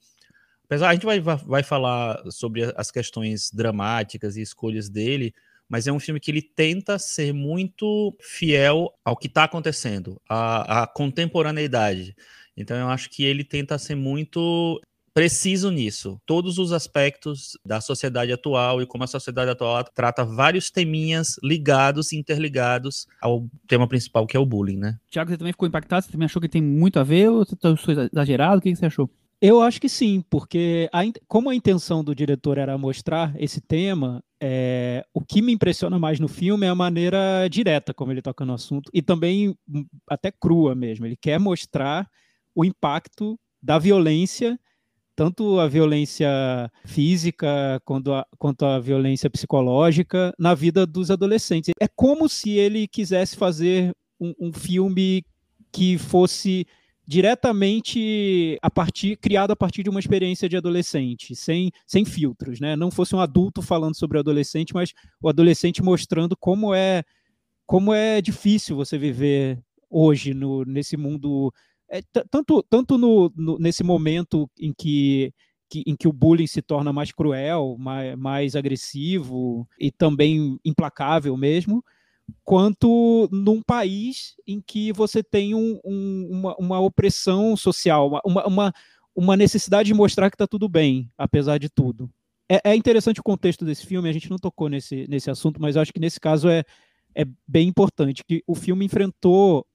Speaker 3: apesar a gente vai, vai falar sobre as questões dramáticas e escolhas dele, mas é um filme que ele tenta ser muito fiel ao que está acontecendo, à, à contemporaneidade. Então eu acho que ele tenta ser muito preciso nisso. Todos os aspectos da sociedade atual e como a sociedade atual trata vários teminhas ligados, interligados ao tema principal, que é o bullying, né?
Speaker 2: Tiago, você também ficou impactado? Você também achou que tem muito a ver ou você achou exagerado? O que você achou?
Speaker 5: Eu acho que sim, porque a, como a intenção do diretor era mostrar esse tema, é, o que me impressiona mais no filme é a maneira direta como ele toca no assunto e também hum, até crua mesmo. Ele quer mostrar o impacto da violência, tanto a violência física quanto a, quanto a violência psicológica na vida dos adolescentes. É como se ele quisesse fazer um, um filme que fosse diretamente a partir criado a partir de uma experiência de adolescente, sem, sem filtros, né? Não fosse um adulto falando sobre o adolescente, mas o adolescente mostrando como é como é difícil você viver hoje no, nesse mundo é, tanto tanto no, no, nesse momento em que, que, em que o bullying se torna mais cruel, mais, mais agressivo e também implacável mesmo, quanto num país em que você tem um, um, uma, uma, opressão social, uma, uma, uma necessidade de mostrar que está tudo bem, apesar de tudo. É, é, interessante o contexto desse filme, a gente não tocou nesse, nesse assunto, mas eu acho que nesse caso é, é bem importante, que o filme enfrentou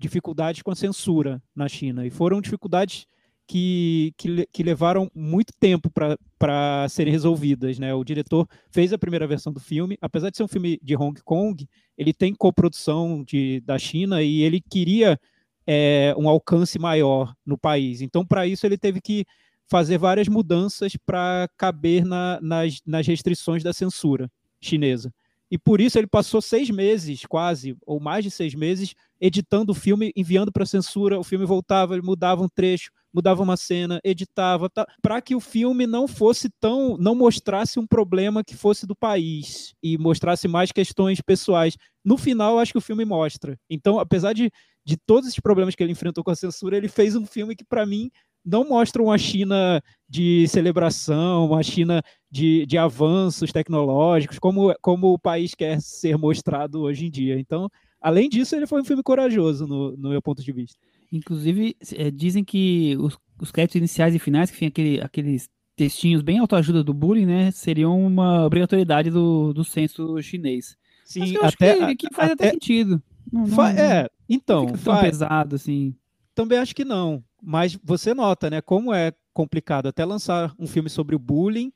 Speaker 5: dificuldades com a censura na China, e foram dificuldades que, que, que levaram muito tempo para serem resolvidas. Né? O diretor fez a primeira versão do filme, apesar de ser um filme de Hong Kong, ele tem coprodução de, da China e ele queria é, um alcance maior no país. Então, para isso, ele teve que fazer várias mudanças para caber na, nas, nas restrições da censura chinesa. E por isso ele passou seis meses, quase, ou mais de seis meses, editando o filme, enviando para censura. O filme voltava, ele mudava um trecho, mudava uma cena, editava, tá, para que o filme não fosse tão, não mostrasse um problema que fosse do país e mostrasse mais questões pessoais. No final, acho que o filme mostra. Então, apesar de, de todos esses problemas que ele enfrentou com a censura, ele fez um filme que, para mim, não mostra uma China de celebração, uma China de, de avanços tecnológicos, como, como o país quer ser mostrado hoje em dia. Então, além disso, ele foi um filme corajoso, no, no meu ponto de vista.
Speaker 2: Inclusive, é, dizem que os, os créditos iniciais e finais, que tem aquele, aqueles textinhos bem autoajuda do bullying, né, seriam uma obrigatoriedade do, do censo chinês.
Speaker 5: Sim, até,
Speaker 2: que, que faz até, até sentido.
Speaker 5: Não, não, é, então. Não
Speaker 2: fica pesado assim.
Speaker 5: Também acho que não. Mas você nota, né, como é complicado até lançar um filme sobre o bullying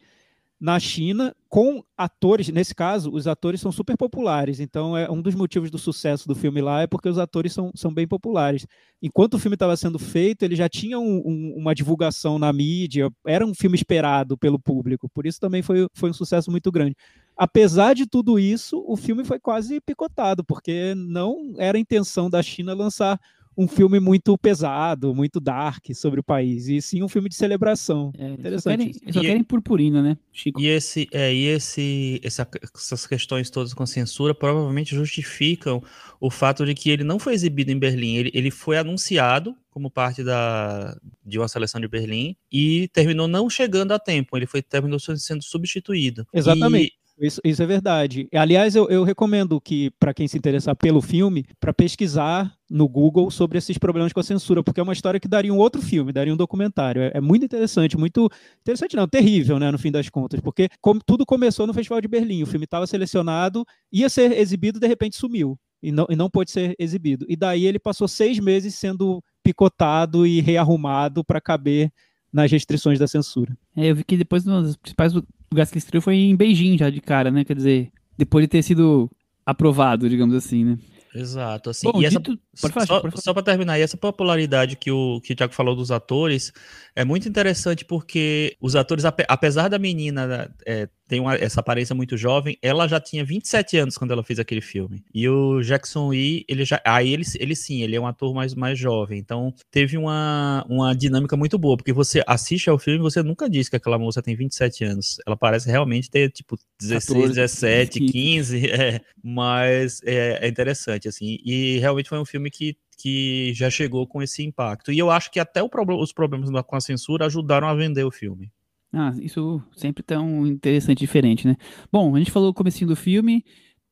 Speaker 5: na China com atores, nesse caso, os atores são super populares, então é um dos motivos do sucesso do filme lá é porque os atores são, são bem populares. Enquanto o filme estava sendo feito, ele já tinha um, um, uma divulgação na mídia, era um filme esperado pelo público, por isso também foi, foi um sucesso muito grande. Apesar de tudo isso, o filme foi quase picotado, porque não era a intenção da China lançar um filme muito pesado, muito dark sobre o país, e sim um filme de celebração.
Speaker 2: É, Interessante. Só querem, só querem purpurina, né,
Speaker 3: Chico? E, esse, é, e esse, essa, essas questões todas com censura provavelmente justificam o fato de que ele não foi exibido em Berlim. Ele, ele foi anunciado como parte da, de uma seleção de Berlim e terminou não chegando a tempo. Ele foi terminou sendo substituído.
Speaker 5: Exatamente. Isso, isso, é verdade. Aliás, eu, eu recomendo que, para quem se interessar pelo filme, para pesquisar no Google sobre esses problemas com a censura, porque é uma história que daria um outro filme, daria um documentário. É, é muito interessante, muito. Interessante, não, terrível, né, no fim das contas, porque como, tudo começou no Festival de Berlim. O filme estava selecionado, ia ser exibido, de repente sumiu. E não, e não pôde ser exibido. E daí ele passou seis meses sendo picotado e rearrumado para caber nas restrições da censura.
Speaker 2: É, eu vi que depois um dos principais lugares que ele estreou foi em Beijing já de cara, né? Quer dizer, depois de ter sido aprovado, digamos assim, né?
Speaker 3: Exato, assim. Bom, e essa, dito... falar, só, só para terminar, e essa popularidade que o, que o Thiago falou dos atores é muito interessante porque os atores, apesar da menina é, tem uma, essa aparência muito jovem. Ela já tinha 27 anos quando ela fez aquele filme. E o Jackson Lee, ele já. Aí ele, ele sim, ele é um ator mais, mais jovem. Então teve uma, uma dinâmica muito boa, porque você assiste ao filme e você nunca diz que aquela moça tem 27 anos. Ela parece realmente ter, tipo, 16, 14, 17, 15. É, mas é, é interessante, assim. E realmente foi um filme que que já chegou com esse impacto. E eu acho que até pro, os problemas com a censura ajudaram a vender o filme.
Speaker 2: Ah, isso sempre tão interessante, diferente, né? Bom, a gente falou o comecinho do filme,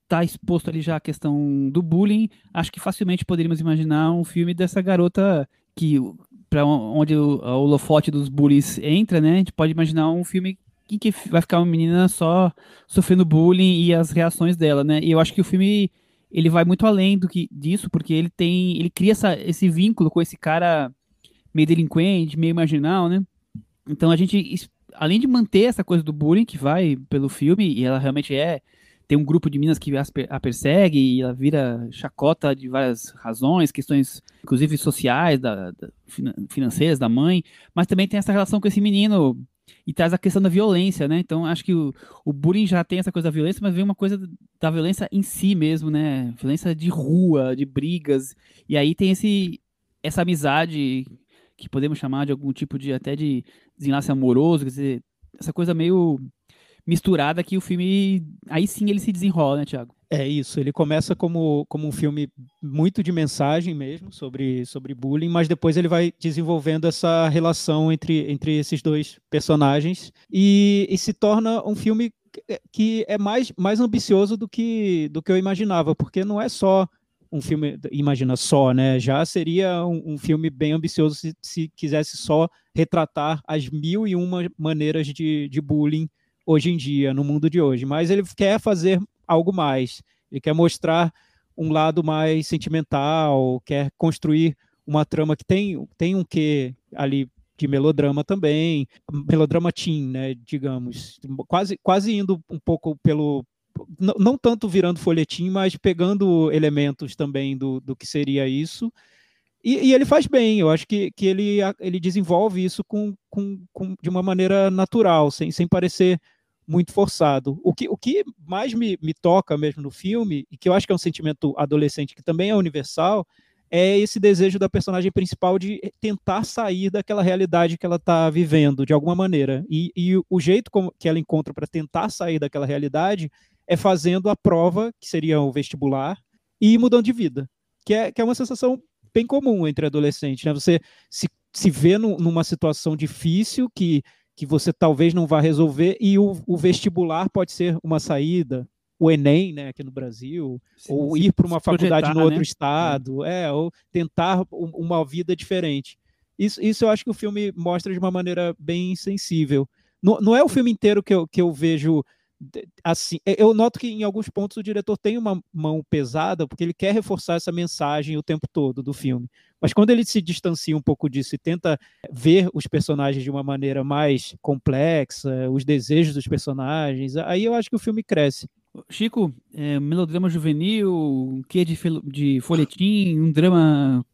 Speaker 2: tá exposto ali já a questão do bullying. Acho que facilmente poderíamos imaginar um filme dessa garota que para onde o holofote dos bullies entra, né? A gente pode imaginar um filme em que vai ficar uma menina só sofrendo bullying e as reações dela, né? E eu acho que o filme ele vai muito além do que disso, porque ele tem, ele cria essa, esse vínculo com esse cara meio delinquente, meio marginal, né? Então a gente além de manter essa coisa do bullying que vai pelo filme, e ela realmente é, tem um grupo de minas que a persegue e ela vira chacota de várias razões, questões, inclusive sociais, da, da, financeiras da mãe, mas também tem essa relação com esse menino e traz a questão da violência, né? Então acho que o, o bullying já tem essa coisa da violência, mas vem uma coisa da violência em si mesmo, né? Violência de rua, de brigas, e aí tem esse essa amizade que podemos chamar de algum tipo de até de desenlace amoroso, quer dizer, essa coisa meio misturada que o filme aí sim ele se desenrola, né, Tiago?
Speaker 5: É isso, ele começa como, como um filme muito de mensagem mesmo sobre, sobre bullying, mas depois ele vai desenvolvendo essa relação entre, entre esses dois personagens e, e se torna um filme que é mais, mais ambicioso do que, do que eu imaginava, porque não é só um filme, imagina só, né? Já seria um, um filme bem ambicioso se, se, quisesse só retratar as mil e uma maneiras de, de bullying hoje em dia, no mundo de hoje. Mas ele quer fazer algo mais. Ele quer mostrar um lado mais sentimental, quer construir uma trama que tem, tem um quê ali de melodrama também, melodrama teen, né, digamos, quase, quase indo um pouco pelo, não, não tanto virando folhetim, mas pegando elementos também do, do que seria isso. E, e, ele faz bem, eu acho que, que ele, ele desenvolve isso com, com, com, de uma maneira natural, sem, sem parecer muito forçado. O que, o que mais me, me toca mesmo no filme, e que eu acho que é um sentimento adolescente que também é universal, é esse desejo da personagem principal de tentar sair daquela realidade que ela está vivendo, de alguma maneira. E, e o jeito como, que ela encontra para tentar sair daquela realidade é fazendo a prova, que seria o vestibular, e mudando de vida. Que é, que é uma sensação bem comum entre adolescentes. Né? Você se, se vê no, numa situação difícil que, que você talvez não vá resolver, e o, o vestibular pode ser uma saída, o Enem, né, aqui no Brasil, sim, ou ir para uma faculdade no outro né? estado, é. é. ou tentar uma vida diferente. Isso, isso eu acho que o filme mostra de uma maneira bem sensível. Não, não é o filme inteiro que eu, que eu vejo assim, eu noto que em alguns pontos o diretor tem uma mão pesada porque ele quer reforçar essa mensagem o tempo todo do filme. Mas quando ele se distancia um pouco disso e tenta ver os personagens de uma maneira mais complexa, os desejos dos personagens, aí eu acho que o filme cresce.
Speaker 2: Chico, é, melodrama juvenil, um quê de, de folhetim, um drama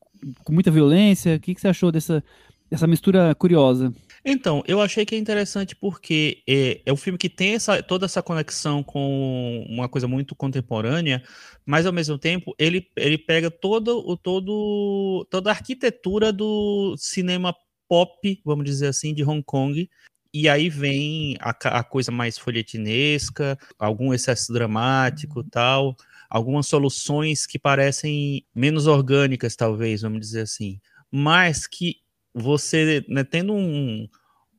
Speaker 2: com muita violência, o que, que você achou dessa, dessa mistura curiosa?
Speaker 3: Então, eu achei que é interessante porque é, é um filme que tem essa, toda essa conexão com uma coisa muito contemporânea, mas ao mesmo tempo ele, ele pega todo, o, todo, toda a arquitetura do cinema pop, vamos dizer assim, de Hong Kong, e aí vem a, a, coisa mais folhetinesca, algum excesso dramático tal, algumas soluções que parecem menos orgânicas, talvez, vamos dizer assim. Mas que você, né, tendo um,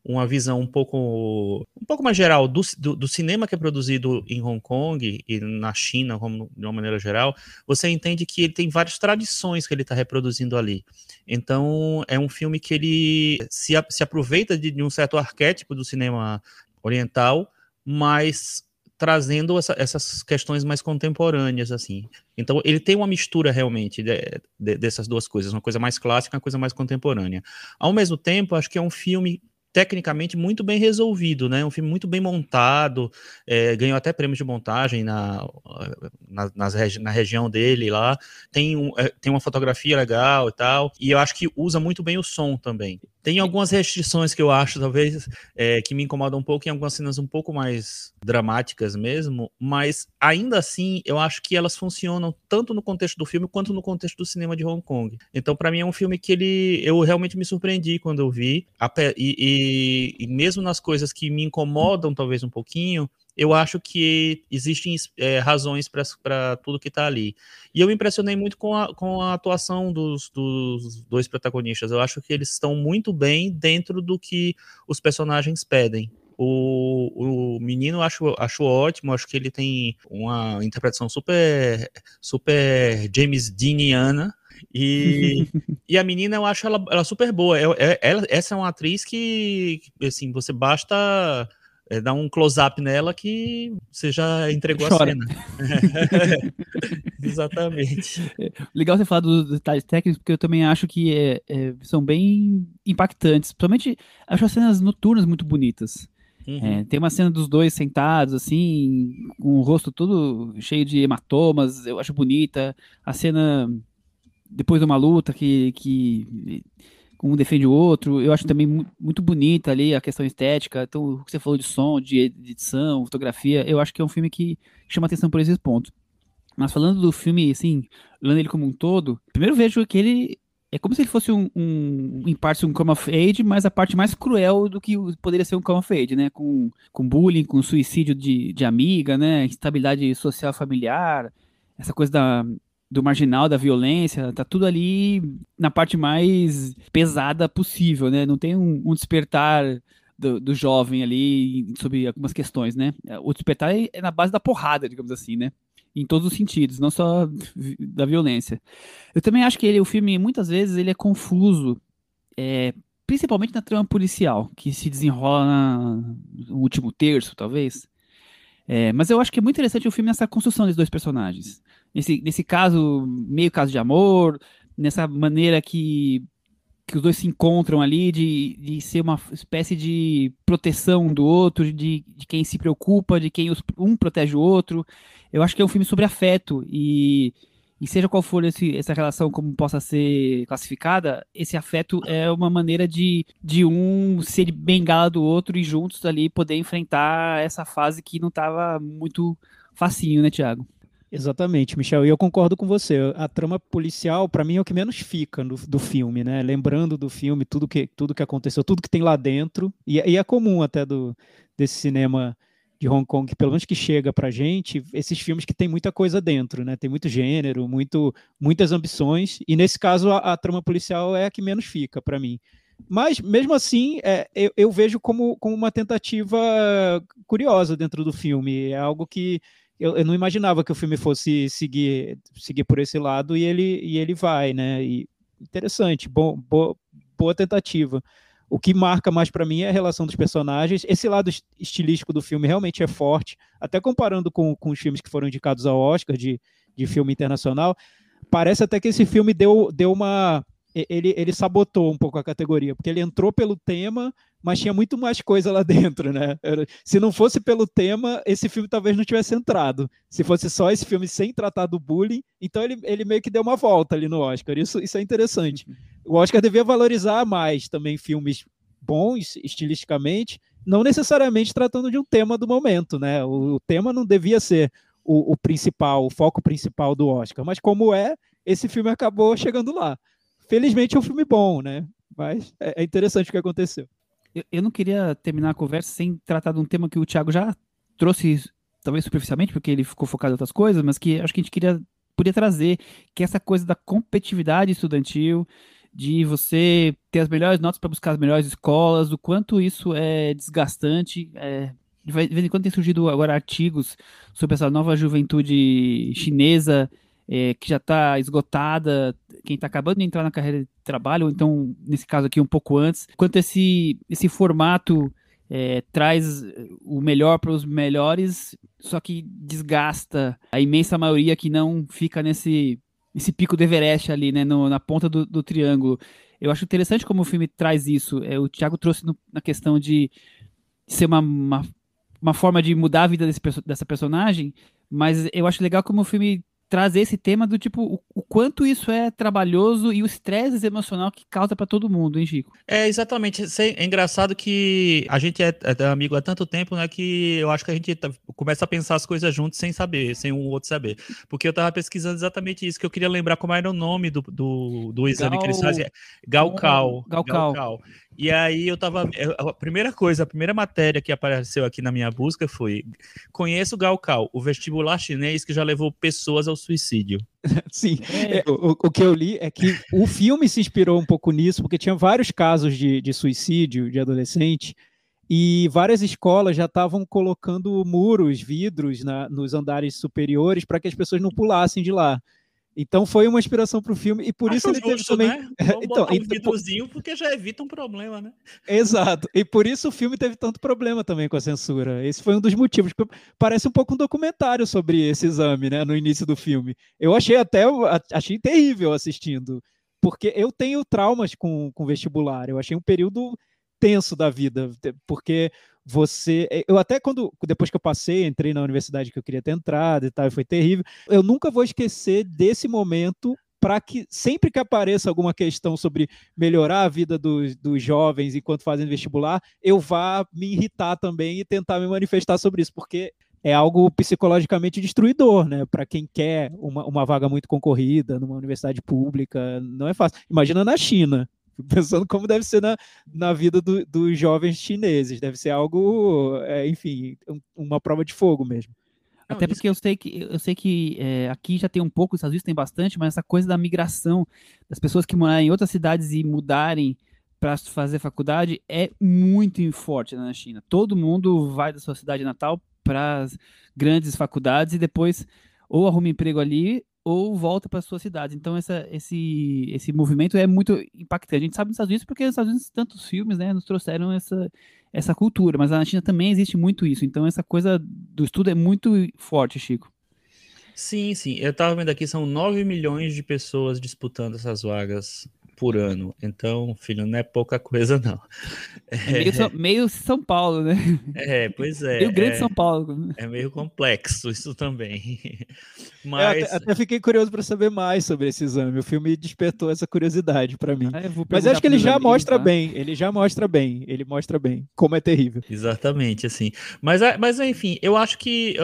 Speaker 3: uma visão um pouco, um pouco mais geral do, do, do, cinema que é produzido em Hong Kong e na China, como, de uma maneira geral, você entende que ele tem várias tradições que ele está reproduzindo ali. Então, é um filme que ele se, se aproveita de, de um certo arquétipo do cinema oriental, mas trazendo essa, essas questões mais contemporâneas, assim. Então, ele tem uma mistura realmente de, de, dessas duas coisas, uma coisa mais clássica, uma coisa mais contemporânea. Ao mesmo tempo, acho que é um filme tecnicamente muito bem resolvido, né? Um filme muito bem montado, é, ganhou até prêmios de montagem na, na, nas regi na região dele lá. Tem, um, é, tem uma fotografia legal e tal, e eu acho que usa muito bem o som também. Tem algumas restrições que eu acho, talvez, é, que me incomodam um pouco, em algumas cenas um pouco mais dramáticas mesmo, mas ainda assim eu acho que elas funcionam tanto no contexto do filme quanto no contexto do cinema de Hong Kong. Então, para mim, é um filme que ele eu realmente me surpreendi quando eu vi, e, e, e mesmo nas coisas que me incomodam, talvez um pouquinho, eu acho que existem é, razões para tudo que está ali. E eu me impressionei muito com a, com a atuação dos, dos, dois protagonistas. Eu acho que eles estão muito bem dentro do que os personagens pedem. O, o menino acho, acho ótimo, acho que ele tem uma interpretação super super James Deaniana, e, [LAUGHS] e a menina, eu acho ela, ela super boa. Ela, é, ela, essa é uma atriz que, assim, você basta é, dar um close-up nela que você já entregou Chora. a cena. [LAUGHS] Exatamente.
Speaker 2: É, legal você falar dos detalhes técnicos, porque eu também acho que é, é, são bem impactantes. Principalmente, acho as cenas noturnas muito bonitas. Uhum. É, tem uma cena dos dois sentados, assim, com o rosto todo cheio de hematomas, eu acho bonita. A cena depois de uma luta que, que um defende o outro. Eu acho também muito bonita ali a questão estética. Então, o que você falou de som, de edição, fotografia, eu acho que é um filme que chama atenção por esses pontos. Mas falando do filme, assim, olhando ele como um todo, primeiro vejo que ele é como se ele fosse um, um em parte um come of age, mas a parte mais cruel do que poderia ser um come of age, né? Com, com bullying, com suicídio de, de amiga, né? Instabilidade social familiar, essa coisa da, do marginal, da violência, tá tudo ali na parte mais pesada possível, né? Não tem um, um despertar do, do, jovem ali sobre algumas questões, né? O despertar é, é na base da porrada, digamos assim, né? Em todos os sentidos, não só da violência. Eu também acho que ele, o filme, muitas vezes, ele é confuso, é, principalmente na trama policial, que se desenrola na, no último terço, talvez. É, mas eu acho que é muito interessante o filme nessa construção desses dois personagens nesse, nesse caso, meio caso de amor, nessa maneira que, que os dois se encontram ali, de, de ser uma espécie de proteção do outro, de, de quem se preocupa, de quem os, um protege o outro. Eu acho que é um filme sobre afeto e, e seja qual for esse, essa relação como possa ser classificada, esse afeto é uma maneira de, de um ser bengala do outro e juntos ali poder enfrentar essa fase que não estava muito facinho, né, Tiago?
Speaker 5: Exatamente, Michel, e eu concordo com você. A trama policial, para mim, é o que menos fica do, do filme, né? Lembrando do filme, tudo que, tudo que aconteceu, tudo que tem lá dentro, e, e é comum até do, desse cinema de Hong Kong, pelo menos que chega pra gente, esses filmes que tem muita coisa dentro, né? Tem muito gênero, muito, muitas ambições, e nesse caso a, a trama policial é a que menos fica para mim. Mas, mesmo assim, é, eu, eu, vejo como, como uma tentativa curiosa dentro do filme. É algo que eu, eu, não imaginava que o filme fosse seguir, seguir por esse lado e ele, e ele vai, né? E interessante, bom, boa, boa tentativa. O que marca mais para mim é a relação dos personagens. Esse lado estilístico do filme realmente é forte, até comparando com, com os filmes que foram indicados ao Oscar de, de filme internacional. Parece até que esse filme deu, deu uma. Ele, ele sabotou um pouco a categoria, porque ele entrou pelo tema, mas tinha muito mais coisa lá [LAUGHS] dentro, né? Se não fosse pelo tema, esse filme talvez não tivesse entrado. Se fosse só esse filme sem tratar do bullying, então ele, ele meio que deu uma volta ali no Oscar. Isso, isso é interessante. O Oscar devia valorizar mais também filmes bons, estilisticamente, não necessariamente tratando de um tema do momento, né? O, o tema não devia ser o, o principal, o foco principal do Oscar, mas como é, esse filme acabou chegando lá. Felizmente é um filme bom, né? Mas é, é interessante o que aconteceu
Speaker 2: eu, eu não queria terminar a conversa sem tratar de um tema que o Thiago já trouxe, talvez superficialmente, porque ele ficou focado em outras coisas, mas que acho que a gente queria podia trazer, que é essa coisa da competitividade estudantil, de você ter as melhores notas para buscar as melhores escolas, o quanto isso é desgastante. É, de vez em quando tem surgido agora artigos sobre essa nova juventude chinesa é, que já está esgotada, quem está acabando de entrar na carreira de trabalho, ou então, nesse caso aqui, um pouco antes, quanto esse, esse formato é, traz o melhor para os melhores, só que desgasta a imensa maioria que não fica nesse, nesse pico do Everest ali, né, no, na ponta do, do, triângulo. Eu acho interessante como o filme traz isso. É, o Thiago trouxe no, na questão de ser uma, uma, uma, forma de mudar a vida desse, dessa personagem, mas eu acho legal como o filme trazer esse tema do tipo, o, o quanto isso é trabalhoso e o estresse emocional que causa para todo mundo, hein, Chico?
Speaker 3: É, exatamente. É engraçado que a gente é, é, amigo há tanto tempo, né, que eu acho que a gente tá, começa a pensar as coisas juntos sem saber, sem um outro saber. Porque eu tava pesquisando exatamente isso, que eu queria lembrar como era o nome do, do, do exame Gal... que eles faziam. Galcal.
Speaker 2: Galcal. Galcal.
Speaker 3: E aí eu tava. A primeira coisa, a primeira matéria que apareceu aqui na minha busca foi: Conheço o Gaokao, o vestibular chinês que já levou pessoas ao suicídio. [LAUGHS]
Speaker 5: Sim, é. é, o, o, que eu li é que o filme se inspirou um pouco nisso, porque tinha vários casos de, de suicídio de adolescente, e várias escolas já estavam colocando muros, vidros na, nos andares superiores para que as pessoas não pulassem de lá. Então foi uma inspiração para o filme e por
Speaker 3: Acho
Speaker 5: isso ele
Speaker 3: justo,
Speaker 5: teve
Speaker 3: também. Né? [LAUGHS] Vamos então, um vidrozinho porque já evita um problema, né?
Speaker 5: Exato. E por isso o filme teve tanto problema também com a censura. Esse foi um dos motivos. Parece um pouco um documentário sobre esse exame, né? No início do filme. Eu achei até achei terrível assistindo, porque eu tenho traumas com, com vestibular. Eu achei um período tenso da vida, porque você. Eh, eu até quando. Depois que eu passei, entrei na universidade que eu queria ter entrado e tal, foi terrível. Eu nunca vou esquecer desse momento para que sempre que apareça alguma questão sobre melhorar a vida dos, dos jovens enquanto fazem vestibular, eu vá me irritar também e tentar me manifestar sobre isso, porque é algo psicologicamente destruidor, né? Para quem quer uma, uma vaga muito concorrida numa universidade pública, não é fácil. Imagina na China, [LAUGHS] pensando como deve ser na, na vida do, dos jovens chineses. Deve ser algo, é, enfim, um, uma prova de fogo mesmo.
Speaker 2: Até porque eu sei que eu sei que é, aqui já tem um pouco, os Estados Unidos tem bastante, mas essa coisa da migração das pessoas que moram em outras cidades e mudarem para fazer faculdade é muito forte na China. Todo mundo vai da sua cidade natal para as grandes faculdades e depois ou arruma emprego ali ou volta para sua cidade. Então essa, esse, esse movimento é muito impactante. A gente sabe nos Estados Unidos porque nos Estados Unidos tantos filmes né, nos trouxeram essa, essa cultura, mas na China também existe muito isso. Então essa coisa do estudo é muito forte, Chico.
Speaker 3: Sim, sim. Eu estava vendo aqui, são 9 milhões de pessoas disputando essas vagas por ano. Então, filho, não é pouca coisa, não. [LAUGHS]
Speaker 2: É meio, São, meio São Paulo, né?
Speaker 3: É, pois é.
Speaker 2: Meio grande é, São Paulo.
Speaker 3: É meio complexo isso também. [LAUGHS]
Speaker 5: Mas... Até, até, fiquei curioso para saber mais sobre esse exame. O filme despertou essa curiosidade para mim. Ah, Mas acho que ele já amigos, mostra tá? bem. Ele já mostra bem. Ele mostra bem como é terrível.
Speaker 3: Exatamente, assim. Mas, mas enfim, eu acho que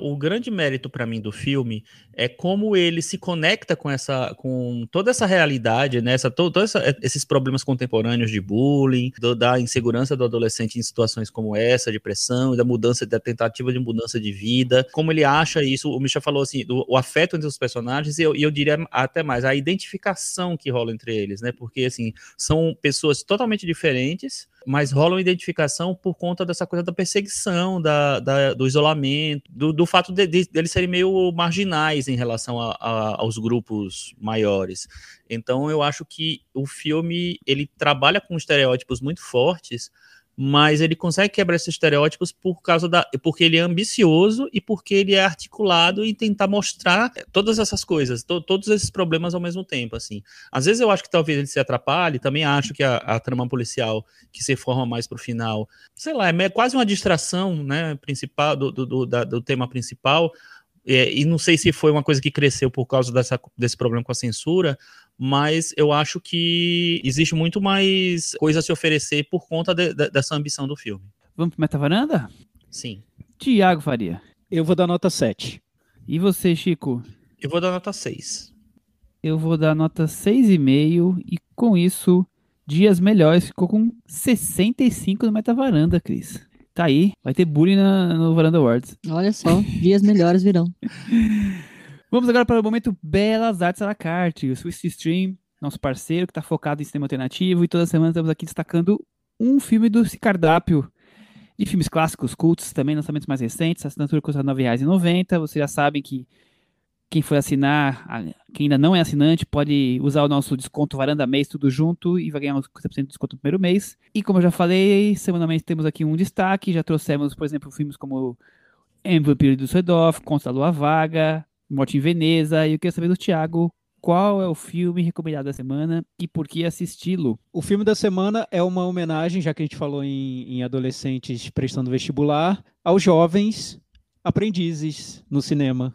Speaker 3: o grande mérito para mim do filme é como ele se conecta com essa, com toda essa realidade, né? Essa, todos esses problemas contemporâneos de bullying, do, da insegurança do adolescente em situações como essa, de pressão, da mudança, da tentativa de mudança de vida, como ele acha isso. O Michel falou assim, do, o afeto entre os personagens e eu, eu diria até mais a identificação que rola entre eles, né? Porque assim são pessoas totalmente diferentes mas rola uma identificação por conta dessa coisa da perseguição, da, da do isolamento, do, do fato de, de, de, eles serem meio marginais em relação a, a, aos grupos maiores. Então eu acho que o filme ele trabalha com estereótipos muito fortes, mas ele consegue quebrar esses estereótipos por causa da porque ele é ambicioso e porque ele é articulado e tentar mostrar todas essas coisas, to, todos esses problemas ao mesmo tempo, assim. Às vezes eu acho que talvez ele se atrapalhe, também acho que a, a trama policial que se forma mais pro final, sei lá, é quase uma distração, né, principal do, do, do, da, do tema principal, é, e não sei se foi uma coisa que cresceu por causa dessa, desse problema com a censura, mas eu acho que existe muito mais coisa a se oferecer por conta de, de, dessa ambição do filme.
Speaker 2: Vamos para Metavaranda?
Speaker 3: Sim.
Speaker 2: Tiago Faria.
Speaker 5: Eu vou dar nota 7.
Speaker 2: E você, Chico?
Speaker 3: Eu vou dar nota 6.
Speaker 2: Eu vou dar nota 6,5 e com isso, Dias Melhores ficou com 65 no Metavaranda, Cris. Tá aí, vai ter bullying na, no Varanda Awards.
Speaker 4: Olha só, Dias Melhores virão. [LAUGHS]
Speaker 2: Vamos agora para o momento Belas Artes à la carte. O Swiss Stream, nosso parceiro que está focado em cinema alternativo. E toda semana estamos aqui destacando um filme do cardápio de filmes clássicos, cultos, também lançamentos mais recentes. A assinatura custa R$ 9,90. Vocês já sabem que quem for assinar, quem ainda não é assinante, pode usar o nosso desconto Varanda Mês tudo junto e vai ganhar uns 50% de desconto no primeiro mês. E como eu já falei, semanalmente temos aqui um destaque. Já trouxemos, por exemplo, filmes como. Vampiro do Sedorf, Contra a Lua Vaga, Morte em Veneza. E eu queria saber do Thiago qual é o filme recomendado da semana e por que assisti-lo?
Speaker 5: O filme da semana é uma homenagem, já que a gente falou em, em adolescentes prestando vestibular, aos jovens aprendizes no cinema.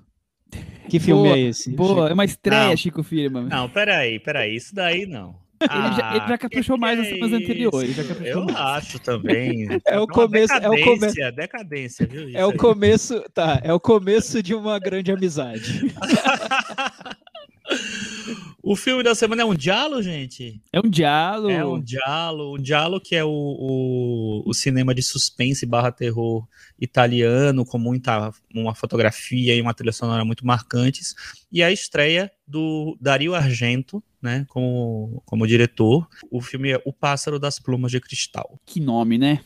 Speaker 5: Que filme
Speaker 2: Boa,
Speaker 5: é esse?
Speaker 2: Boa, é uma estreia,
Speaker 3: Não.
Speaker 2: Chico Firman.
Speaker 3: Não, peraí, peraí, isso daí não.
Speaker 2: Ele já- ele já caprichou
Speaker 3: que
Speaker 2: mais
Speaker 3: que
Speaker 2: nas- nas anteriores, já
Speaker 3: isso?
Speaker 2: caprichou
Speaker 3: Eu
Speaker 2: mais.
Speaker 3: acho também. [LAUGHS]
Speaker 5: É o começo- é o come-
Speaker 3: decadência, viu?
Speaker 5: É o
Speaker 3: aí.
Speaker 5: começo, tá, é o começo de uma grande amizade. [LAUGHS]
Speaker 3: o filme da semana é um diálogo, gente?
Speaker 2: É um diálogo.
Speaker 3: É um diálogo, um diálogo que é o, o, o cinema de suspense barra terror italiano, com muita uma fotografia e uma trilha sonora muito marcantes, e a estreia do Dario Argento, né, como, como diretor. O filme é O Pássaro das Plumas de Cristal.
Speaker 2: Que nome, né?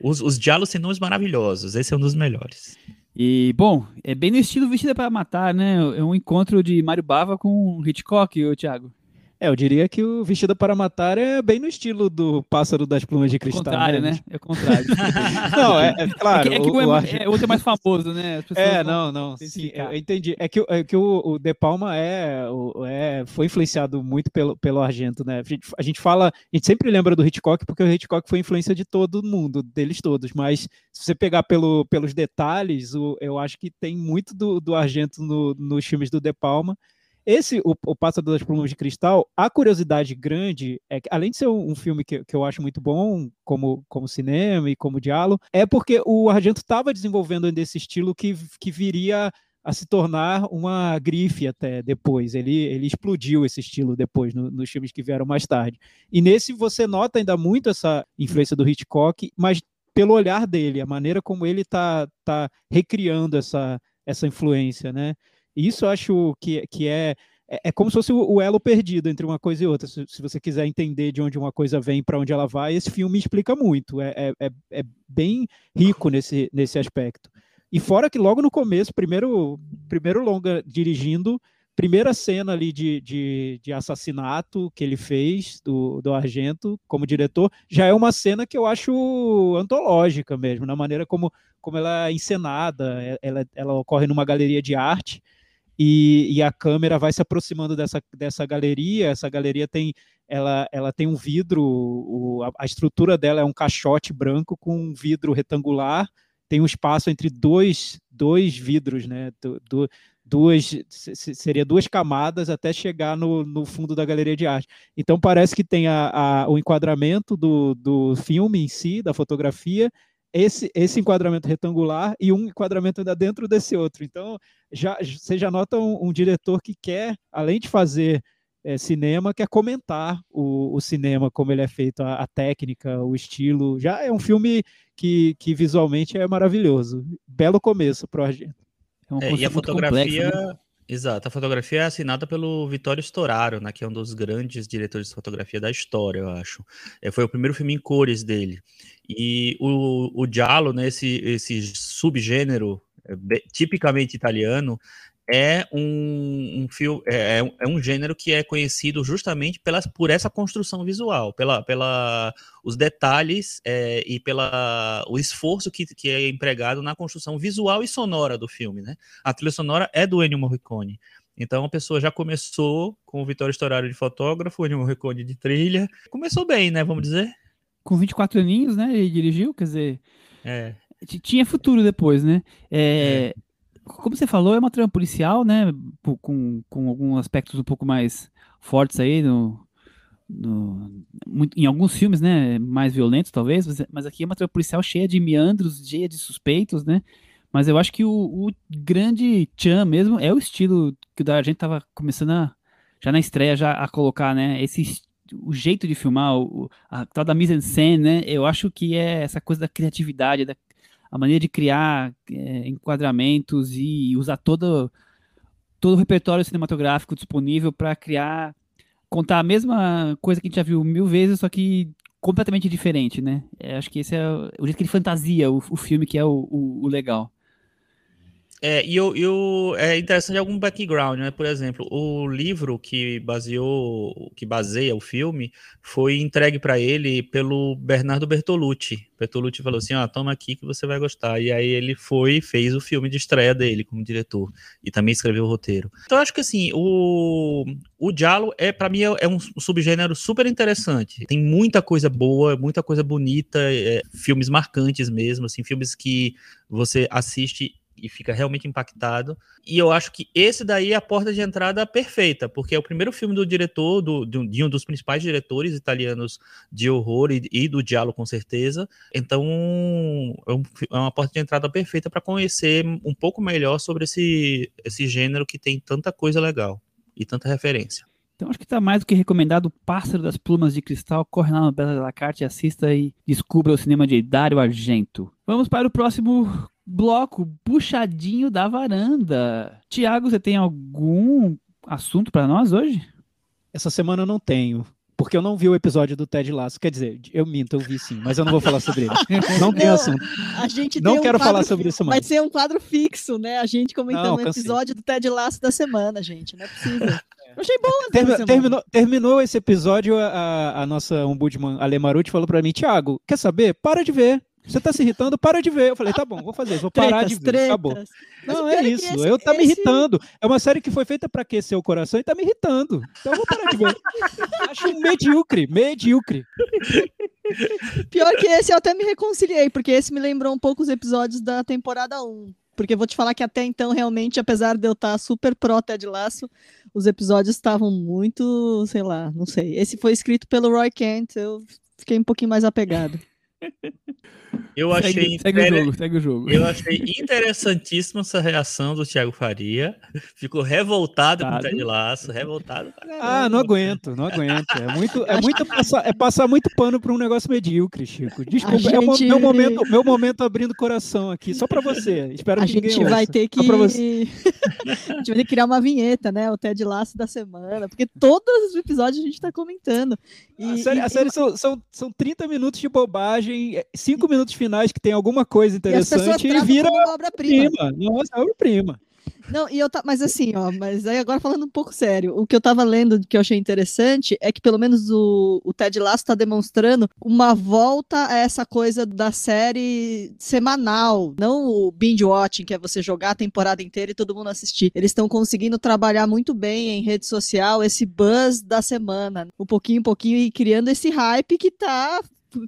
Speaker 3: Os, os diálogos têm nomes maravilhosos, esse é um dos melhores.
Speaker 2: E, bom, é bem no estilo Vestida para Matar, né? É um encontro de Mário Bava com Hitchcock, Thiago.
Speaker 5: É, eu diria que o Vestida para Matar é bem no estilo do Pássaro das Plumas de
Speaker 2: É o
Speaker 5: Cristal.
Speaker 2: contrário, né? É o contrário. [LAUGHS]
Speaker 5: Não, é, é claro.
Speaker 2: é que, é que
Speaker 5: o-
Speaker 2: o, é, é, outro é mais famoso, né?
Speaker 5: É, não, não. Sim, eu entendi. É que, o- é que o, o De Palma é, o- é, foi influenciado muito pelo, pelo Argento, né? A gente, a gente fala, a gente sempre lembra do Hitchcock porque o Hitchcock foi influência de todo mundo, deles todos. Mas se você pegar pelo, pelos detalhes, o, eu acho que tem muito do, do Argento no- nos filmes do De Palma. Esse, o, o das Plumas de Cristal, a curiosidade grande é que, além de ser um, um filme que, que eu acho muito bom, como, como cinema e como diálogo, é porque o Argento estava desenvolvendo desse estilo que, que viria a se tornar uma grife até depois. Ele, ele explodiu esse estilo depois, no- nos filmes que vieram mais tarde. E nesse você nota ainda muito essa influência do Hitchcock, mas pelo olhar dele, a maneira como ele está tá recriando essa, essa influência, né? Isso eu acho que, que é, é, é como se fosse o, elo perdido entre uma coisa e outra. Se, se você quiser entender de onde uma coisa vem para onde ela vai, esse filme explica muito. É, é, é, é bem rico nesse, nesse aspecto. E fora que logo no começo, primeiro, primeiro longa dirigindo, primeira cena ali de, de, de assassinato que ele fez do, do Argento como diretor, já é uma cena que eu acho antológica mesmo, na maneira como, como ela é encenada, é- ela, ela ocorre numa galeria de arte e, e a câmera vai se aproximando dessa, dessa galeria, essa galeria tem ela, ela tem um vidro, o- a, a estrutura dela é um caixote branco com um vidro retangular, tem um espaço entre dois, dois vidros, né? Du- du- duas, se- se- seria duas camadas até chegar no, no fundo da galeria de arte. Então parece que tem a, a- o enquadramento do, do filme em si, da fotografia, esse, esse enquadramento retangular e um enquadramento ainda dentro desse outro. Então já, você já nota um, um diretor que quer, além de fazer é, cinema, quer comentar o, o cinema, como ele é feito, a, a técnica, o estilo. Já é um filme que, que visualmente é maravilhoso. Belo começo para o Argento.
Speaker 2: É um
Speaker 3: É, e a fotografia.
Speaker 2: complexo, né?
Speaker 3: Exato, a fotografia é assinada pelo Vittorio Storaro, né, que é um dos grandes diretores de fotografia da história, eu acho. É, foi o primeiro filme em cores dele. E o, o Giallo, né, esse, esse subgênero é, tipicamente italiano, é um, um filme, é, é um- é um gênero que é conhecido justamente pela, por essa construção visual, pela, pela os detalhes é, e pela o esforço que, que é empregado na construção visual e sonora do filme, né? A trilha sonora é do Ennio Morricone. Então a pessoa já começou com o Vitório Storaro de fotógrafo, o Ennio Morricone de trilha. Começou bem, né? Vamos dizer.
Speaker 2: Com 24 aninhos, né? Ele dirigiu, quer dizer,
Speaker 3: É.
Speaker 2: tinha futuro depois, né? É, Como você falou, é uma trama policial, né? Com, com alguns aspectos um pouco mais fortes aí no, no- muito- em alguns filmes, né? Mais violentos, talvez, mas, mas aqui é uma trama policial cheia de meandros, cheia de suspeitos, né? Mas eu acho que o, o grande tchan mesmo é o estilo que o da gente tava começando a, já na estreia já a colocar, né? Esse es- o jeito de filmar, o, a tal da mise en scène, né? Eu acho que é essa coisa da criatividade, da a maneira de criar é, enquadramentos e usar todo todo o repertório cinematográfico disponível para criar contar a mesma coisa que a gente já viu mil vezes, só que completamente diferente, né? É, acho que esse é o jeito que ele fantasia o, o filme, que é o, o- o legal.
Speaker 3: É, e eu, eu- é interessante algum background, né? Por exemplo, o livro que baseou, que baseia o filme, foi entregue para ele pelo Bernardo Bertolucci. Bertolucci falou assim: "Ó, toma aqui que você vai gostar". E aí ele foi fez o filme de estreia dele como diretor e também escreveu o roteiro. Então acho que assim, o o Giallo é para mim é, é um subgênero super interessante. Tem muita coisa boa, muita coisa bonita, é, filmes marcantes mesmo, assim, filmes que você assiste e fica realmente impactado. E eu acho que esse daí é a porta de entrada perfeita, porque é o primeiro filme do diretor, do, de um dos principais diretores italianos de horror e, e do diálogo, com certeza. Então, é, um, é uma porta de entrada perfeita para conhecer um pouco melhor sobre esse, esse gênero que tem tanta coisa legal e tanta referência.
Speaker 2: Então acho que está mais do que recomendado o Pássaro das Plumas de Cristal. Corre lá no Bela de la Carte, assista e descubra o cinema de Dário Argento. Vamos para o próximo bloco, Puxadinho da Varanda. Tiago, você tem algum assunto para nós hoje?
Speaker 5: Essa semana eu não tenho. Porque eu não vi o episódio do Ted Lasso. Quer dizer, eu minto, eu vi sim, mas eu não vou falar sobre ele. [LAUGHS] Não tem assunto.
Speaker 4: A gente
Speaker 5: não
Speaker 4: um
Speaker 5: quero
Speaker 4: quadro
Speaker 5: falar sobre isso mais.
Speaker 4: Vai ser um quadro fixo, né? A gente comentando o
Speaker 5: cansei.
Speaker 4: episódio do Ted Lasso da semana, gente. Não é possível. Eu achei bom
Speaker 5: Termi- terminou, terminou esse episódio, a, a nossa ombudsman Ale Maruti falou pra mim, Thiago, quer saber? Para de ver. Você tá se irritando, para de ver. Eu falei, tá bom, vou fazer isso, vou parar
Speaker 4: Tretas,
Speaker 5: de ver.
Speaker 4: tretas.
Speaker 5: Acabou. Não, é
Speaker 4: que
Speaker 5: isso.
Speaker 4: esse-
Speaker 5: eu tá me
Speaker 4: esse-
Speaker 5: irritando. É uma série que foi feita pra aquecer o coração e tá me irritando. Então eu vou parar de ver. [LAUGHS] Acho medíocre, medíocre.
Speaker 4: Pior que esse eu até me reconciliei, porque esse me lembrou um pouco os episódios da temporada 1. Porque eu vou te falar que até então, realmente, apesar de eu estar super pró Ted Laço, os episódios estavam muito, sei lá, não sei. Esse foi escrito pelo Roy Kent, eu fiquei um pouquinho mais apegado.
Speaker 3: Eu achei,
Speaker 2: segue, segue o jogo, segue o jogo.
Speaker 3: eu achei interessantíssima essa reação do Thiago Faria. [LAUGHS] Ficou revoltado com o. Ted Laço, revoltado.
Speaker 5: Ah, não aguento, não aguento. É muito, é muito passar, é passar muito pano pra um negócio medíocre, Chico. Desculpa, é o
Speaker 4: gente-
Speaker 5: meu momento, meu momento abrindo coração aqui, só pra você. Espero
Speaker 4: A
Speaker 5: que ninguém
Speaker 4: gente vai
Speaker 5: ouça.
Speaker 4: ter que. [LAUGHS] A gente vai ter que criar uma vinheta, né? O Ted Laço da semana. Porque todos os episódios a gente tá comentando. E,
Speaker 5: A série,
Speaker 4: e-
Speaker 5: a série são, são, são 30 minutos de bobagem, 5 minutos finais que tem alguma coisa
Speaker 4: e
Speaker 5: interessante e,
Speaker 4: tratam
Speaker 5: vira
Speaker 4: uma obra-prima.
Speaker 5: prima. Nossa, é prima.
Speaker 4: Não, e eu ta... mas assim, ó, mas aí agora falando um pouco sério, o que eu tava lendo que eu achei interessante é que pelo menos o, o Ted Lasso tá demonstrando uma volta a essa coisa da série semanal, não o binge watching, que é você jogar a temporada inteira e todo mundo assistir. Eles estão conseguindo trabalhar muito bem em rede social esse buzz da semana, um pouquinho em pouquinho e criando esse hype que tá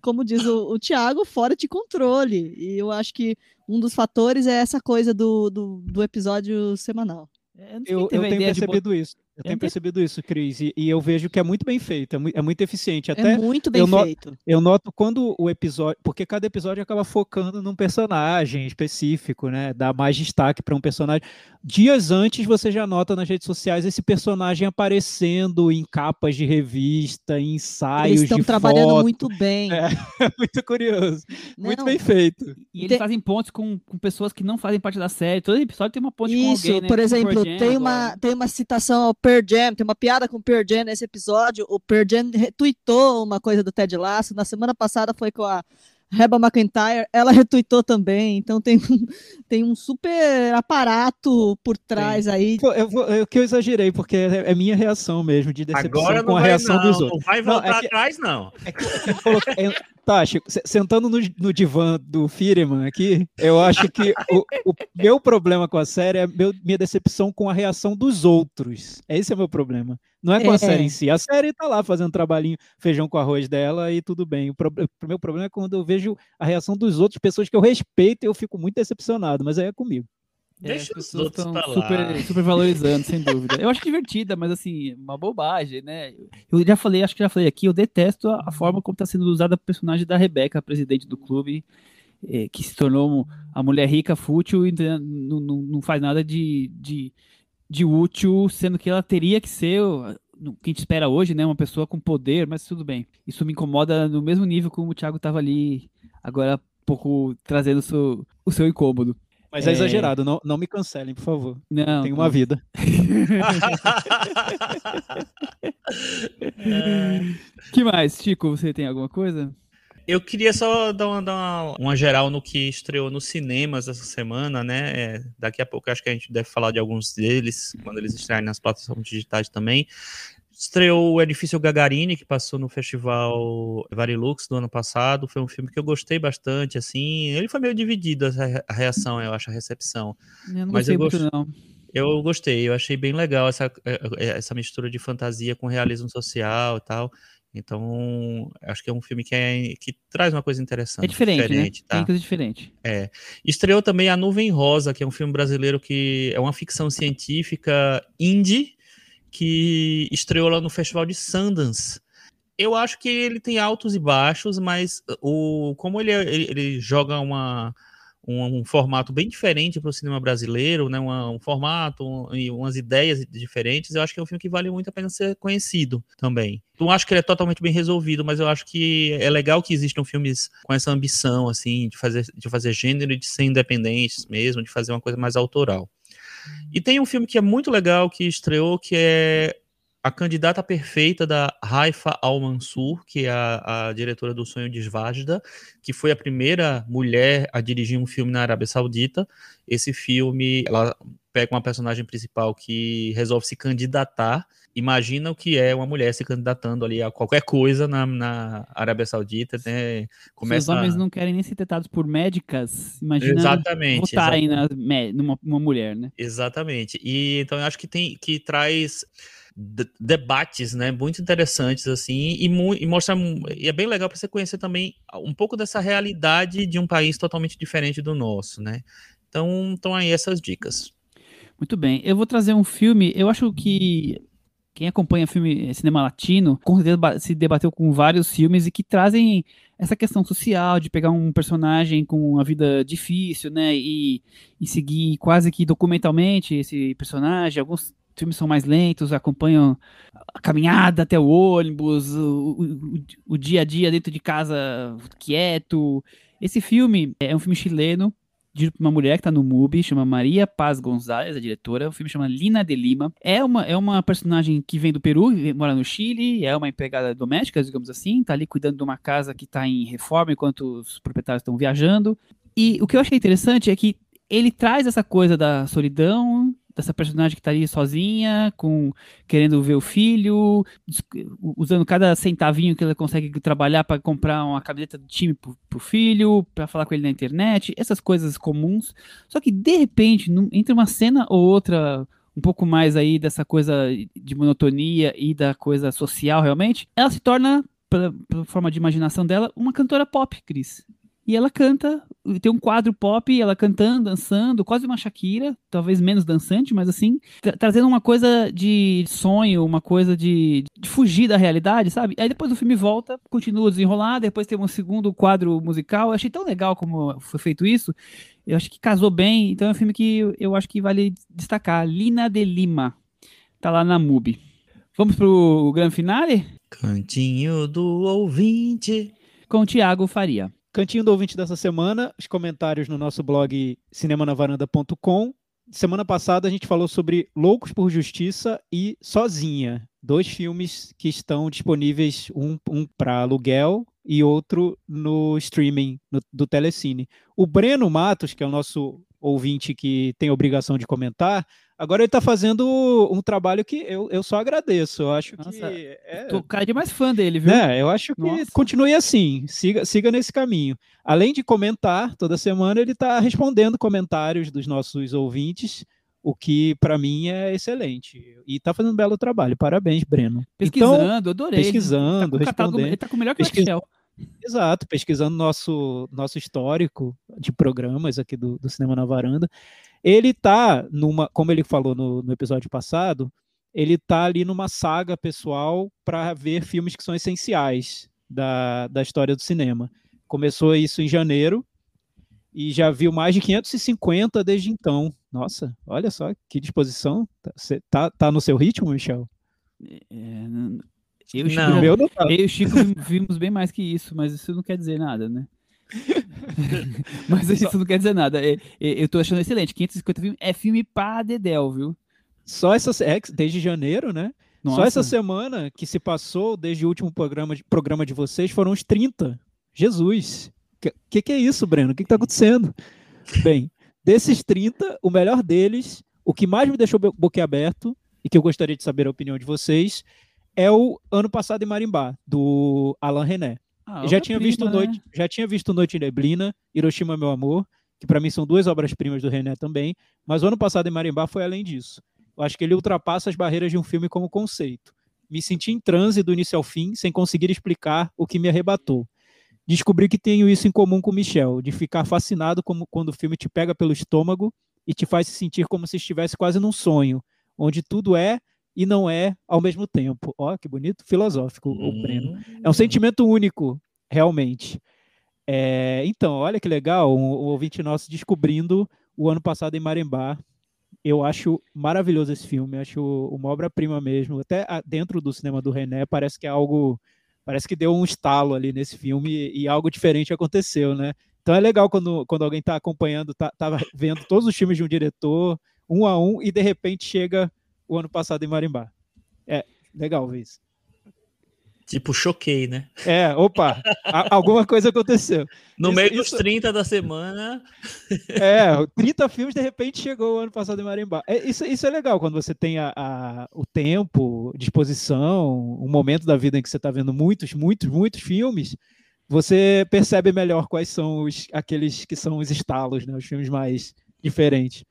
Speaker 4: como diz o, o Thiago, fora de controle. E eu acho que um dos fatores é essa coisa do, do, do episódio semanal.
Speaker 2: É,
Speaker 5: Eu, eu
Speaker 2: a
Speaker 5: tenho percebido isso. Eu tenho percebido isso, Cris, e, e eu vejo que é muito bem feito, é, é muito eficiente.
Speaker 4: é
Speaker 5: Até
Speaker 4: muito bem
Speaker 5: eu
Speaker 4: feito.
Speaker 5: eu noto quando o episódio, porque cada episódio acaba focando num personagem específico, né? Dá mais destaque para um personagem. Dias antes você já nota nas redes sociais esse personagem aparecendo em capas de revista, em ensaios
Speaker 4: Eles estão trabalhando
Speaker 5: foto.
Speaker 4: muito bem.
Speaker 5: É, [LAUGHS] muito curioso, muito
Speaker 4: Não,
Speaker 5: bem feito.
Speaker 2: E eles
Speaker 4: Tem-
Speaker 2: fazem pontes com, com pessoas que não fazem parte da série. Todo episódio tem uma ponte com
Speaker 4: Isso,
Speaker 2: alguém, né?
Speaker 4: por
Speaker 2: Tipo
Speaker 4: exemplo, tem
Speaker 2: agora.
Speaker 4: uma, tem uma citação ao Pearl Jam, tem uma piada com o Pearl Jam nesse episódio. O Pearl Jam retweetou uma coisa do Ted Lasso. Na semana passada foi com a Reba McIntyre, ela [LAUGHS] retweetou também. Então tem um, tem um super aparato por trás aí.
Speaker 5: Pô, Eu, eu que eu exagerei, porque é, é minha reação mesmo, de decepção
Speaker 3: Agora
Speaker 5: com
Speaker 3: não
Speaker 5: a
Speaker 3: vai,
Speaker 5: reação
Speaker 3: não,
Speaker 5: dos
Speaker 3: não
Speaker 5: outros.
Speaker 3: vai
Speaker 5: Não,
Speaker 3: voltar
Speaker 5: é que-
Speaker 3: atrás, não.
Speaker 5: É que se- sentando no, no divã do Firman aqui, eu acho que o, o meu problema com a série é meu- minha decepção com a reação dos outros. Esse é o meu problema. Não é com
Speaker 4: É.
Speaker 5: a série em si. A série tá lá fazendo trabalhinho, feijão com arroz dela e tudo bem. O, pro- o meu problema é quando eu vejo a reação dos outros, pessoas que eu respeito, e eu fico muito decepcionado, mas aí é comigo.
Speaker 2: É,
Speaker 3: Deixa
Speaker 2: as pessoas
Speaker 3: outros
Speaker 2: tão
Speaker 3: pra lá.
Speaker 2: super, super valorizando, sem dúvida. Eu acho divertida, mas assim, uma bobagem, né? Eu já falei, acho que já falei aqui, eu detesto a, forma como está sendo usada a personagem da Rebeca, presidente do clube, eh, que se tornou a mulher rica, fútil e não, não, não faz nada de, de, de útil, sendo que ela teria que ser o no que a gente espera hoje, né? Uma pessoa com poder, mas tudo bem. Isso me incomoda no mesmo nível como o Thiago estava ali, agora há pouco trazendo o seu, o seu incômodo.
Speaker 5: Mas é,
Speaker 2: É.
Speaker 5: exagerado, não, não me cancelem, por favor.
Speaker 2: Não,
Speaker 5: Tenho uma vida. [LAUGHS]
Speaker 2: que mais, Chico? Você tem alguma coisa?
Speaker 3: Eu queria só dar uma, dar uma, uma geral no que estreou nos cinemas essa semana, né? É, daqui a pouco acho que a gente deve falar de alguns deles, quando eles estrearem nas plataformas digitais também. Estreou o Edifício Gagarini, que passou no Festival Varilux do ano passado. Foi um filme que eu gostei bastante, assim. Ele foi meio dividido a re- a reação, eu acho, a recepção.
Speaker 2: Eu não
Speaker 3: Mas
Speaker 2: gostei
Speaker 3: eu
Speaker 2: muito,
Speaker 3: gosto-
Speaker 2: não.
Speaker 3: Eu gostei, eu achei bem legal essa, eh, eh, essa mistura de fantasia com realismo social e tal. Então, acho que é um filme que, é, que traz uma coisa interessante.
Speaker 2: É diferente,
Speaker 3: diferente
Speaker 2: né?
Speaker 3: tá?
Speaker 2: Tem coisa diferente.
Speaker 3: É. Estreou também A Nuvem Rosa, que é um filme brasileiro que é uma ficção científica indie, que estreou lá no Festival de Sundance. Eu acho que ele tem altos e baixos, mas o, como ele, é, ele, ele joga uma, um, um, formato bem diferente para o cinema brasileiro, né? Uma, um formato um, e umas ideias diferentes. Eu acho que é um filme que vale muito a pena ser conhecido também. Não acho que ele é totalmente bem resolvido, mas eu acho que é legal que existam filmes com essa ambição, assim, de fazer, de fazer gênero e de ser independentes mesmo, de fazer uma coisa mais autoral. E tem um filme que é muito legal que estreou, que é a candidata perfeita da Haifa Al-Mansur, que é a, a, diretora do Sonho de Svajda, que foi a primeira mulher a dirigir um filme na Arábia Saudita. Esse filme, ela pega uma personagem principal que resolve se candidatar. Imagina o que é uma mulher se candidatando ali a qualquer coisa na, na Arábia Saudita, né?
Speaker 2: Começa... Os homens não querem nem ser tratados por médicas, imagina
Speaker 3: exatamente,
Speaker 2: votarem exatamente. Na, numa, numa mulher, né?
Speaker 3: Exatamente. E então eu acho que tem que traz debates, né, muito interessantes assim e, e mostra e é bem legal para você conhecer também um pouco dessa realidade de um país totalmente diferente do nosso, né? Então, estão aí essas dicas.
Speaker 2: Muito bem, eu vou trazer um filme. Eu acho que quem acompanha filme cinema latino com certeza se debateu com vários filmes e que trazem essa questão social de pegar um personagem com uma vida difícil, né, e, e seguir quase que documentalmente esse personagem. Alguns filmes são mais lentos, acompanham a caminhada até o ônibus, o, o, o dia a dia dentro de casa quieto. Esse filme é um filme chileno, de uma mulher que está no MUBI, chama Maria Paz Gonzalez, a diretora. O filme chama Lina de Lima. É uma, é uma personagem que vem do Peru, mora no Chile, é uma empregada doméstica, digamos assim, está ali cuidando de uma casa que está em reforma enquanto os proprietários estão viajando. E o que eu achei interessante é que ele traz essa coisa da solidão, dessa personagem que tá ali sozinha, com querendo ver o filho, usando cada centavinho que ela consegue trabalhar para comprar uma camiseta do time pro, pro filho, para falar com ele na internet, essas coisas comuns. Só que de repente, entre uma cena ou outra, um pouco mais aí dessa coisa de monotonia e da coisa social realmente, ela se torna pela, pela forma de imaginação dela, uma cantora pop, Cris e ela canta, tem um quadro pop, ela cantando, dançando, quase uma Shakira, talvez menos dançante, mas assim, tra trazendo uma coisa de sonho, uma coisa de, de, fugir da realidade, sabe? Aí depois o filme volta, continua a desenrolar, depois tem um segundo quadro musical. Eu achei tão legal como foi feito isso. Eu acho que casou bem, então é um filme que eu, eu acho que vale destacar. Lina de Lima, tá lá na MUBI. Vamos pro grande finale?
Speaker 3: Cantinho do ouvinte.
Speaker 2: Com o Thiago Faria.
Speaker 5: Cantinho do ouvinte dessa semana, os comentários no nosso blog cinemanavaranda.com. Semana passada a gente falou sobre Loucos por Justiça e Sozinha, dois filmes que estão disponíveis, um, um para aluguel e outro no streaming no, do Telecine. O Breno Matos, que é o nosso ouvinte que tem obrigação de comentar, Agora ele tá fazendo um trabalho que eu, eu só agradeço. Eu acho Nossa, que. É...
Speaker 2: Tô cara de mais fã dele, viu?
Speaker 5: É, eu acho que Nossa. continue assim, siga, siga nesse caminho. Além de comentar, toda semana ele tá respondendo comentários dos nossos ouvintes, o que para mim é excelente. E tá fazendo um belo trabalho. Parabéns, Breno.
Speaker 2: Pesquisando, então, adorei.
Speaker 5: Pesquisando,
Speaker 2: ele
Speaker 5: tá respondendo.
Speaker 2: Ele tá com o melhor que Pesquis...
Speaker 5: Exato, pesquisando nosso, nosso histórico de programas aqui do, do Cinema na Varanda. Ele tá numa, como ele falou no, no episódio passado, ele tá ali numa saga pessoal para ver filmes que são essenciais da, da história do cinema. Começou isso em janeiro e já viu mais de 550 desde então. Nossa, olha só que disposição. Você tá, tá no seu ritmo, Michel?
Speaker 2: É, eu, Chico, não. eu e o Chico vimos bem mais que isso, mas isso não quer dizer nada, né? [LAUGHS] Mas isso não quer dizer nada. É, é, eu tô achando excelente. 550 filmes é filme pra Dedel, viu?
Speaker 5: Só essa. É, desde janeiro, né? Nossa. Só essa semana que se passou, desde o último programa de, programa de vocês, foram os 30. Jesus! O que, que, que, é isso, Breno? O que, que tá acontecendo? Bem, desses 30, o melhor deles, o que mais me deixou boquiaberto, e que eu gostaria de saber a opinião de vocês, é o Ano Passado em Marimbá, do Alain René. Ah, já tinha prima, visto né? Noite, já tinha visto Noite em Neblina, Hiroshima Meu Amor, que para mim são duas obras-primas do René também, mas o ano passado em Marimbá foi além disso. Eu acho que ele ultrapassa as barreiras de um filme como conceito. Me senti em transe do início ao fim, sem conseguir explicar o que me arrebatou. Descobri que tenho isso em comum com Michel, de ficar fascinado como quando o filme te pega pelo estômago e te faz se sentir como se estivesse quase num sonho, onde tudo é e não é ao mesmo tempo. Ó, que bonito, filosófico o Breno. É um sentimento único, realmente. É, então, olha que legal, um, um ouvinte nosso descobrindo o ano passado em Marembá. Eu acho maravilhoso esse filme, acho uma obra-prima mesmo. Até dentro do cinema do René, parece que é algo. Parece que deu um estalo ali nesse filme e algo diferente aconteceu, né? Então é legal quando, quando alguém está acompanhando, tá, tá vendo todos os filmes de um diretor, um a um, e de repente chega o ano passado em Marimbá. É legal ver isso.
Speaker 3: Tipo, choquei, né?
Speaker 5: É, opa, alguma coisa aconteceu.
Speaker 3: No isso, meio dos isso... 30 da semana.
Speaker 5: É, 30 filmes, de repente chegou o ano passado em Marimbá. É, isso, isso é legal, quando você tem a, a, o tempo, disposição, o momento da vida em que você está vendo muitos, muitos, muitos filmes, você percebe melhor quais são os, aqueles que são os estalos, né? Os filmes mais diferentes.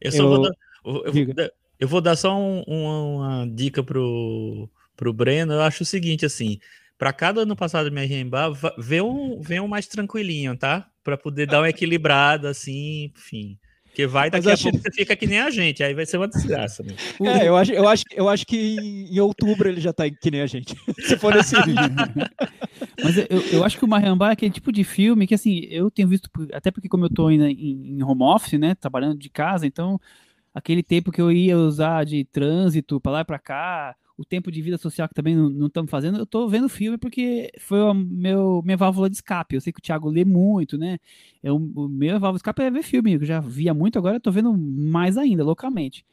Speaker 3: Eu só eu... vou dar. Eu, vou, eu vou dar só um, uma dica pro, pro Breno. Eu acho o seguinte, assim, para cada ano passado me arrembar, vê um, vê um mais tranquilinho, tá? Para poder dar uma equilibrada, assim, enfim. Porque vai daqui Mas a pouco você fica que nem a gente, aí vai ser uma desgraça. Né?
Speaker 5: É, eu acho, eu, acho, eu acho que em outubro ele já tá que nem a gente. [LAUGHS] Se for nesse [LAUGHS]
Speaker 2: Mas eu, eu acho que o Mariambá é aquele tipo de filme que, assim, eu tenho visto, até porque como eu tô em, em home office, né, trabalhando de casa, então aquele tempo que eu ia usar de trânsito para lá e para cá, o tempo de vida social que também não estamos fazendo, eu estou vendo filme porque foi a meu, minha válvula de escape. Eu sei que o Thiago lê muito, né? Eu, o meu válvula de escape é ver filme, eu já via muito, agora estou vendo mais ainda, loucamente.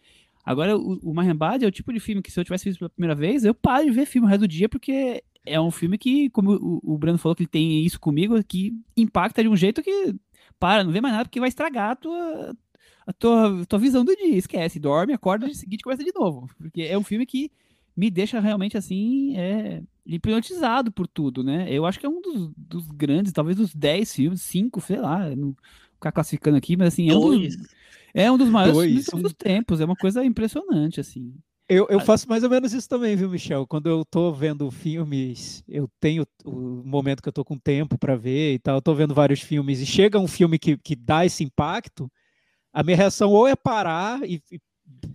Speaker 2: Agora, o, o Mahembad é o tipo de filme que se eu tivesse visto pela primeira vez, eu paro de ver filme o resto do dia, porque é um filme que, como o, o Breno falou que ele tem isso comigo, que impacta de um jeito que para, não vê mais nada, porque vai estragar a tua, a tua, tua visão do dia. Esquece, dorme, acorda, no seguinte começa de novo. Porque é um filme que me deixa realmente assim, é, hipnotizado por tudo, né? Eu acho que é um dos, dos grandes, talvez dos 10 filmes, 5, sei lá, não ficar classificando aqui, mas assim, é um dos, é um dos maiores Dois. filmes dos tempos, é uma coisa impressionante, assim.
Speaker 5: Eu, eu faço mais ou menos isso também, viu, Michel? Quando eu tô vendo filmes, eu tenho o momento que eu tô com tempo para ver e tal, eu tô vendo vários filmes e chega um filme que, que dá esse impacto, a minha reação ou é parar e, e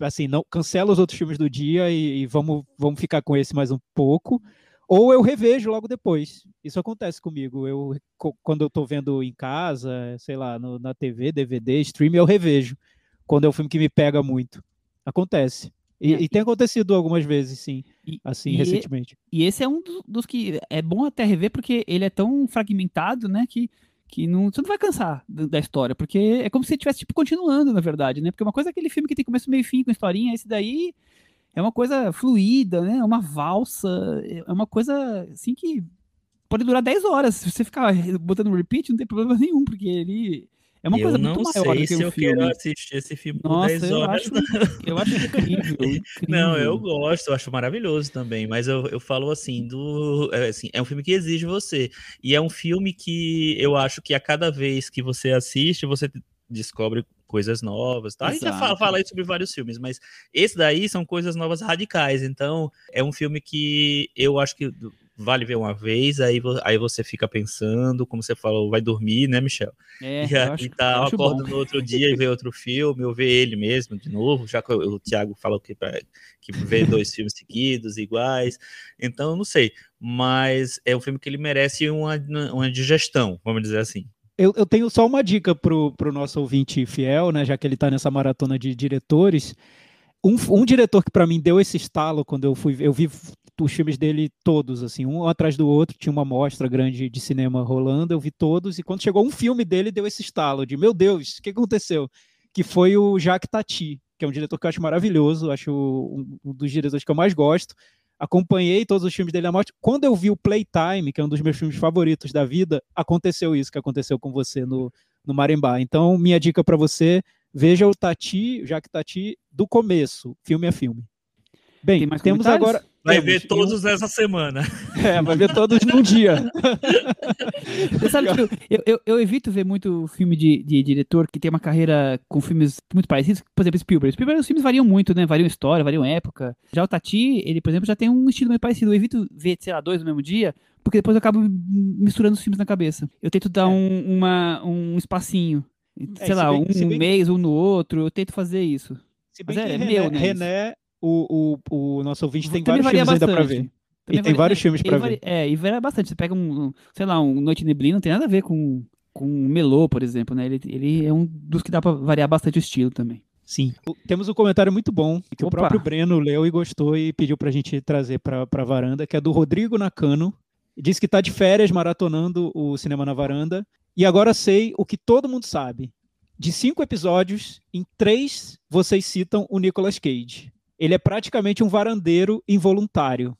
Speaker 5: assim, não cancela os outros filmes do dia e, e, vamos, vamos ficar com esse mais um pouco, ou eu revejo logo depois. Isso acontece comigo. Eu quando eu estou vendo em casa, sei lá, no, na TV, DVD, stream, eu revejo. Quando é um filme que me pega muito. Acontece. E, e, tem acontecido algumas vezes, sim, e, assim, e recentemente.
Speaker 2: E esse é um dos, dos, que é bom até rever, porque ele é tão fragmentado, né, que que não, você não vai cansar da história, porque é como se você estivesse tipo, continuando, na verdade, né? Porque uma coisa é aquele filme que tem começo, meio e fim com historinha, esse daí é uma coisa fluida, né? É uma valsa, é uma coisa assim que pode durar 10 horas. Se você ficar botando repeat, não tem problema nenhum, porque ele é uma eu coisa muito maior
Speaker 3: do que
Speaker 2: um
Speaker 3: eu
Speaker 2: filme.
Speaker 3: quero assistir esse filme por
Speaker 2: Nossa,
Speaker 3: 10
Speaker 2: eu
Speaker 3: horas.
Speaker 2: Acho, eu acho incrível, incrível, [LAUGHS]
Speaker 3: Não, eu gosto, eu acho maravilhoso também, mas eu, eu falo assim, do, é, assim, é um filme que exige você. E é um filme que eu acho que a cada vez que você assiste, você descobre coisas novas. Tá? A gente já fala, fala aí sobre vários filmes, mas esse daí são coisas novas radicais. Então, é um filme que eu acho que vale ver uma vez, aí, aí você fica pensando, como você falou, vai dormir, né, Michel?
Speaker 2: É, [LAUGHS]
Speaker 3: e aí tá, acorda no outro dia e vê outro filme, ou vê ele mesmo de novo, já que o, o Thiago falou que, pra, que vê [LAUGHS] dois filmes seguidos, iguais. Então, não sei. Mas é um filme que ele merece uma, uma digestão, vamos dizer assim.
Speaker 5: Eu, eu tenho só uma dica pro, pro nosso ouvinte fiel, né? Já que ele está nessa maratona de diretores. Um, um, diretor que para mim deu esse estalo quando eu fui eu vi os filmes dele todos, assim, um atrás do outro, tinha uma mostra grande de cinema rolando, eu vi todos, e quando chegou um filme dele, deu esse estalo de, meu Deus, o que aconteceu? Que foi o Jacques Tati, que é um diretor que eu acho maravilhoso, acho um, dos diretores que eu mais gosto, acompanhei todos os filmes dele à morte. Quando eu vi o Playtime, que é um dos meus filmes favoritos da vida, aconteceu isso que aconteceu com você no, no Marimbá. Então, minha dica para você, veja o Tati, o Jacques Tati, do começo, filme a filme. Bem, temos agora
Speaker 3: Vai ver todos nessa semana. [LAUGHS]
Speaker 5: É, vai ver todos num dia. [LAUGHS]
Speaker 2: Você sabe que eu, eu, eu- evito ver muito filme de, de diretor que tem uma carreira com filmes muito parecidos. Por exemplo, Spielberg. Spielberg, os filmes variam muito, né? Variam história, variam época. Já o Tati, ele, por exemplo, já tem um estilo meio parecido. Eu evito ver, sei lá, dois no mesmo dia, porque depois eu acabo misturando os filmes na cabeça. Eu tento dar um, uma, um espacinho.
Speaker 5: É,
Speaker 2: Sei
Speaker 5: se
Speaker 2: lá,
Speaker 5: bem-
Speaker 2: um mês, um no outro. Eu tento fazer isso.
Speaker 5: Se bem
Speaker 2: Mas
Speaker 5: que
Speaker 2: é, é
Speaker 5: René,
Speaker 2: meu, né,
Speaker 5: René, o, o, o nosso ouvinte tem
Speaker 2: Também
Speaker 5: vários filmes ainda pra ver.
Speaker 2: Também
Speaker 5: E tem
Speaker 2: varia-
Speaker 5: vários filmes pra
Speaker 2: varia-
Speaker 5: ver.
Speaker 2: É, e varia bastante. Você pega um, sei lá, um Noite Neblina, não tem nada a ver com, com o Melô, por exemplo, né? Ele, ele é um dos que dá pra variar bastante o estilo também.
Speaker 5: Sim. O- Temos um comentário muito bom que o
Speaker 2: Opa.
Speaker 5: próprio Breno leu e gostou e pediu pra gente trazer pra, pra varanda, que é do Rodrigo Nakano. Diz que tá de férias maratonando o Cinema na Varanda. E agora sei o que todo mundo sabe. De cinco episódios, em três vocês citam o Nicolas Cage. Ele é praticamente um varandeiro involuntário.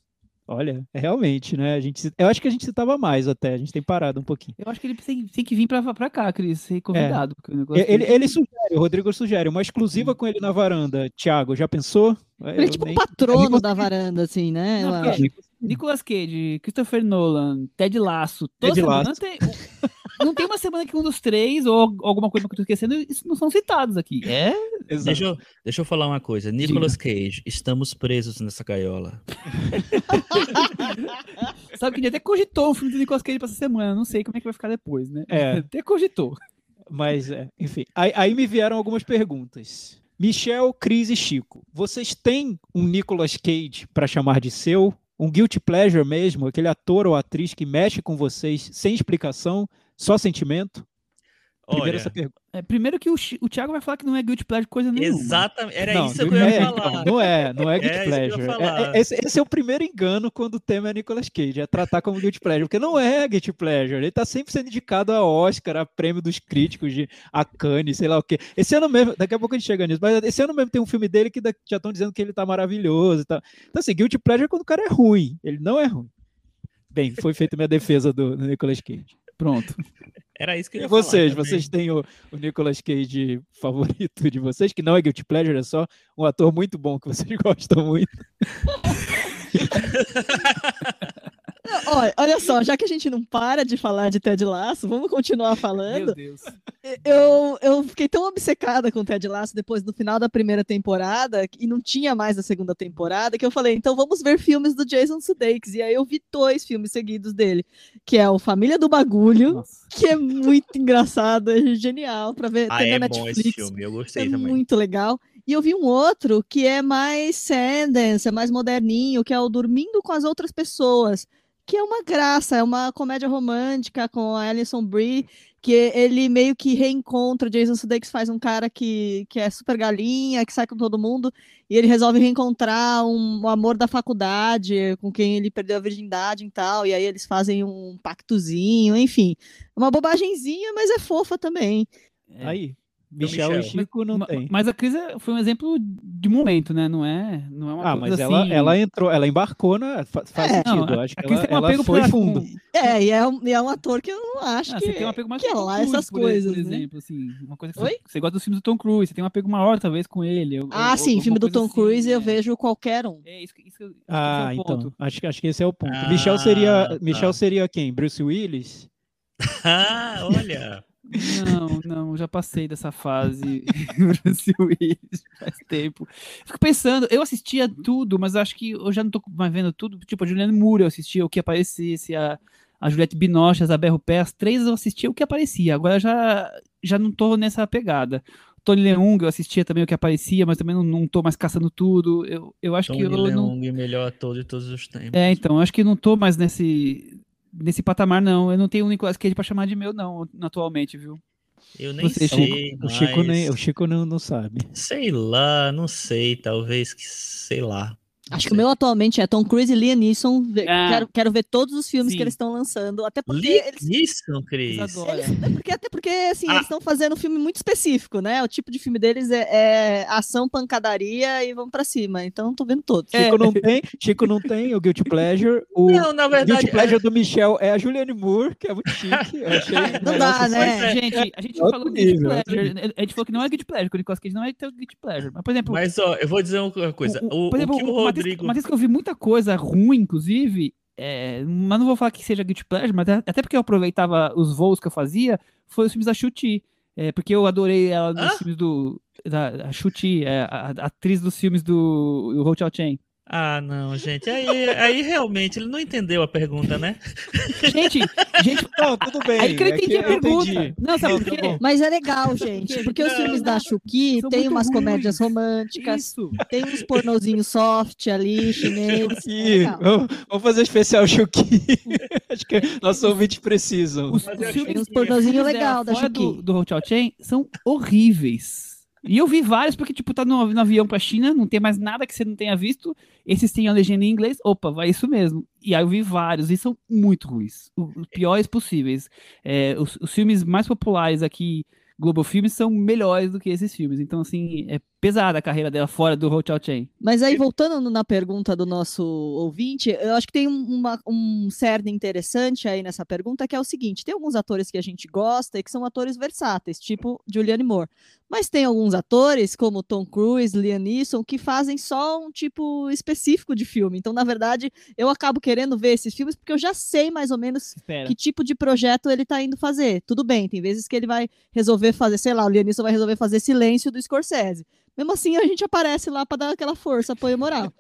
Speaker 5: Olha, é realmente, né? A gente, eu acho que a gente citava mais até, a gente tem parado um pouquinho.
Speaker 2: Eu acho que ele tem, tem que vir pra, pra cá, Cris, ser convidado.
Speaker 5: É. Ele, ele sugere, o Rodrigo sugere, uma exclusiva com ele na varanda. Tiago, já pensou?
Speaker 4: Ele é tipo
Speaker 5: nem-
Speaker 4: patrono da varanda, assim, né?
Speaker 2: Não. Nicolas Cage, Christopher Nolan, Ted Lasso, toda
Speaker 5: Ted
Speaker 2: semana
Speaker 5: Lasso.
Speaker 2: tem. [LAUGHS] Não tem uma semana que um dos três, ou alguma coisa que eu tô esquecendo, isso não são citados aqui. É?
Speaker 5: Exato.
Speaker 3: Deixa eu, deixa eu falar uma coisa. Nicolas Cage, estamos presos nessa gaiola. [LAUGHS]
Speaker 2: Sabe que ele até cogitou um filme do Nicolas Cage pra essa semana. Não sei como é que vai ficar depois, né?
Speaker 5: É. [LAUGHS]
Speaker 2: Até cogitou.
Speaker 5: Mas, é, enfim. Aí, aí me vieram algumas perguntas. Michel, Cris e Chico, vocês têm um Nicolas Cage para chamar de seu? Um guilty pleasure mesmo? Aquele ator ou atriz que mexe com vocês sem explicação, só sentimento? Primeiro
Speaker 3: Olha,
Speaker 5: essa pergunta.
Speaker 2: É, primeiro que o, o Thiago vai falar que não é guilty pleasure coisa nenhuma.
Speaker 3: exatamente. Era
Speaker 5: Não,
Speaker 3: isso que
Speaker 5: não
Speaker 3: eu ia
Speaker 5: é,
Speaker 3: falar.
Speaker 5: então, não é, não é guilty
Speaker 3: É eu ia
Speaker 5: pleasure. É- é- esse, esse é o primeiro engano quando o tema é Nicolas Cage, é tratar como guilty pleasure, porque não é guilty pleasure. Ele tá sempre sendo indicado a Oscar, a prêmio dos críticos de a Cannes, sei lá o quê. Esse ano mesmo, daqui a pouco a gente chega nisso, mas esse ano mesmo tem um filme dele que da- já estão dizendo que ele tá maravilhoso e tal. Então assim, guilty pleasure é quando o cara é ruim, ele não é ruim. Bem, foi feita minha defesa do, do Nicolas Cage.
Speaker 2: Pronto. [LAUGHS]
Speaker 3: Era isso que eu
Speaker 5: E
Speaker 3: ia falar
Speaker 5: vocês,
Speaker 3: também.
Speaker 5: vocês têm o, o Nicolas Cage favorito de vocês, que não é guilty pleasure, é só um ator muito bom que vocês [LAUGHS] gostam muito. [LAUGHS]
Speaker 4: Olha, olha só, já que a gente não para de falar de Ted Lasso, vamos continuar falando.
Speaker 2: Meu Deus.
Speaker 4: Eu, eu fiquei tão obcecada com o Ted Lasso depois do final da primeira temporada e não tinha mais a segunda temporada que eu falei, então vamos ver filmes do Jason Sudeikis. E aí eu vi dois filmes seguidos dele, que é o Família do Bagulho,
Speaker 2: Nossa.
Speaker 4: que é muito engraçado, é genial pra ver
Speaker 3: Ah,
Speaker 4: tem
Speaker 3: é
Speaker 4: na
Speaker 3: bom
Speaker 4: Netflix.
Speaker 3: esse filme. Eu gostei
Speaker 4: É
Speaker 3: também.
Speaker 4: muito legal. E eu vi um outro que é mais Sundance, é mais moderninho, que é o Dormindo com as Outras Pessoas, que é uma graça, é uma comédia romântica com a Alison Brie, que ele meio que reencontra, Jason Sudeikis faz um cara que, que é super galinha, que sai com todo mundo, e ele resolve reencontrar um, o amor da faculdade, com quem ele perdeu a virgindade e tal, e aí eles fazem um pactozinho, enfim. Uma bobagenzinha, mas é fofa também.
Speaker 5: Aí, Michel,
Speaker 3: Michel.
Speaker 5: e Chico não
Speaker 2: Ma-
Speaker 5: tem.
Speaker 2: Mas a Cris é- foi um exemplo de momento, né? Não é, não é uma
Speaker 5: Ah,
Speaker 2: coisa
Speaker 5: mas ela,
Speaker 2: assim-
Speaker 5: ela entrou, ela embarcou na. fa- Faz
Speaker 4: É.
Speaker 5: sentido.
Speaker 2: Não,
Speaker 5: eu
Speaker 2: a-
Speaker 5: acho
Speaker 2: a
Speaker 5: que
Speaker 2: Cris
Speaker 5: ela,
Speaker 2: tem um
Speaker 5: ela
Speaker 2: apego
Speaker 5: foi fundo.
Speaker 4: É, e é um, e é um ator que eu não acho
Speaker 2: Ah,
Speaker 4: que,
Speaker 2: você tem um apego mais
Speaker 4: que é lá
Speaker 2: Cruise,
Speaker 4: essas
Speaker 2: por,
Speaker 4: coisas,
Speaker 2: por
Speaker 4: né?
Speaker 2: exemplo, assim, uma coisa
Speaker 4: Oi?
Speaker 2: você, você gosta dos filmes do Tom Cruise, você tem um apego maior talvez com ele. ou-
Speaker 4: Ah,
Speaker 2: ou-
Speaker 4: sim, filme do Tom
Speaker 2: assim,
Speaker 4: Cruise eu
Speaker 2: né?
Speaker 4: vejo qualquer um.
Speaker 2: É isso, que- isso, esse
Speaker 5: Ah,
Speaker 2: é
Speaker 5: então. Acho, que- acho que esse é o ponto.
Speaker 3: Ah,
Speaker 5: Michel seria.
Speaker 3: tá.
Speaker 5: Michel seria quem? Bruce Willis? [LAUGHS]
Speaker 3: Ah, olha.
Speaker 2: Não, não, já passei dessa fase. [LAUGHS] Bruce Willis, faz tempo. Fico pensando, eu assistia tudo, mas acho que eu já não tô mais vendo tudo. Tipo, a Juliane Moore eu assistia o que aparecesse, a, a Juliette Binoche, a Isabel Rupé, as três eu assistia o que aparecia. Agora já, já não tô nessa pegada. Tony Leung eu assistia também o que aparecia, mas também não, não tô mais caçando tudo. Eu, eu acho
Speaker 3: Tony
Speaker 2: que eu não.
Speaker 3: Leung, melhor ator de todos os tempos.
Speaker 2: É, então, eu acho que não tô mais nesse. Nesse patamar, não. Eu não tenho o Nicolas Cage pra chamar de meu, não, atualmente, viu?
Speaker 3: Eu nem
Speaker 2: Você,
Speaker 3: sei,
Speaker 5: O Chico, nem, o
Speaker 3: mas-
Speaker 5: Chico não, não sabe.
Speaker 3: Sei lá, não sei, talvez que sei lá.
Speaker 4: Acho que o meu atualmente é Tom Cruise e Liam Neeson.
Speaker 2: Ah.
Speaker 4: Quero, quero ver todos os filmes
Speaker 2: Sim.
Speaker 4: que eles estão lançando. Até porque
Speaker 3: Liam
Speaker 4: eles.
Speaker 3: Neeson, Cris.
Speaker 2: Eles
Speaker 4: é porque, até porque, assim,
Speaker 3: Ah.
Speaker 4: eles estão fazendo um filme muito específico, né? O tipo de filme deles é, é ação, pancadaria e vamos pra cima. Então, tô vendo todos.
Speaker 2: É.
Speaker 5: Chico não tem, Chico não tem o Guilty Pleasure. [LAUGHS] O
Speaker 3: Não, na verdade,
Speaker 5: Guilty Pleasure do Michel é a Juliane Moore, que é muito chique. Eu achei [LAUGHS]
Speaker 4: Não dá, né?
Speaker 3: é.
Speaker 2: Gente, a gente falou Guilty Pleasure. A gente falou que não é Guilty Pleasure, que o Nicolas Cage não é teu Guilty Pleasure. Mas, por exemplo,
Speaker 3: Mas ó, eu vou dizer uma coisa.
Speaker 2: O- o-
Speaker 3: O, o o Rodrigo.
Speaker 2: Mas isso que eu vi muita coisa ruim, inclusive, é, mas não vou falar que seja Guilty Pleasure, mas até até porque eu aproveitava os voos que eu fazia, foi os filmes da Chuti. É, porque eu adorei ela nos
Speaker 3: Hã?
Speaker 2: filmes do. Da, a Chuti, é, a, a atriz dos filmes do, do Hotel Chain.
Speaker 3: Ah, não, gente. Aí, aí realmente ele não entendeu a pergunta, né?
Speaker 2: Gente, gente,
Speaker 5: Não, tudo bem.
Speaker 2: aí que eu
Speaker 5: é
Speaker 2: entendi a
Speaker 5: eu
Speaker 2: pergunta.
Speaker 5: entendi.
Speaker 2: Não, sabe por
Speaker 5: tá
Speaker 2: quê?
Speaker 5: bom.
Speaker 4: Mas é legal, gente, porque os filmes da
Speaker 2: São
Speaker 4: tem umas
Speaker 2: ruins.
Speaker 4: comédias românticas,
Speaker 2: Isso.
Speaker 4: tem uns pornozinhos soft ali, chinês. é
Speaker 5: vamos, fazer especial Chucky. [LAUGHS] Acho que nossos ouvintes precisam.
Speaker 2: Os, os filmes
Speaker 4: Tem uns
Speaker 2: que
Speaker 4: pornozinhos
Speaker 2: fizeram
Speaker 4: legal da
Speaker 2: fora do, do Hotel Chain são horríveis. E eu vi vários, porque, tipo, tá no, no avião pra China, não tem mais nada que você não tenha visto. Esses têm a legenda em inglês. Opa, vai isso mesmo. E aí eu vi vários, e são muito ruins. Os piores possíveis. É, os, os filmes mais populares aqui, Global Filmes, são melhores do que esses filmes. Então, assim, é pesada a carreira dela fora do Hotel Chain.
Speaker 4: Mas aí, voltando na pergunta do nosso ouvinte, eu acho que tem um, uma- um cerne interessante aí nessa pergunta, que é o seguinte: tem alguns atores que a gente gosta e que são atores versáteis, tipo Julianne Moore. Mas tem alguns atores, como Tom Cruise, Liam Neeson, que fazem só um tipo específico de filme. Então, na verdade, eu acabo querendo ver esses filmes porque eu já sei mais ou menos
Speaker 2: Espera.
Speaker 4: que tipo de projeto ele tá indo fazer. Tudo bem, tem vezes que ele vai resolver fazer, sei lá, o Lianisson vai resolver fazer Silêncio do Scorsese. Mesmo assim, a gente aparece lá para dar aquela força, apoio moral.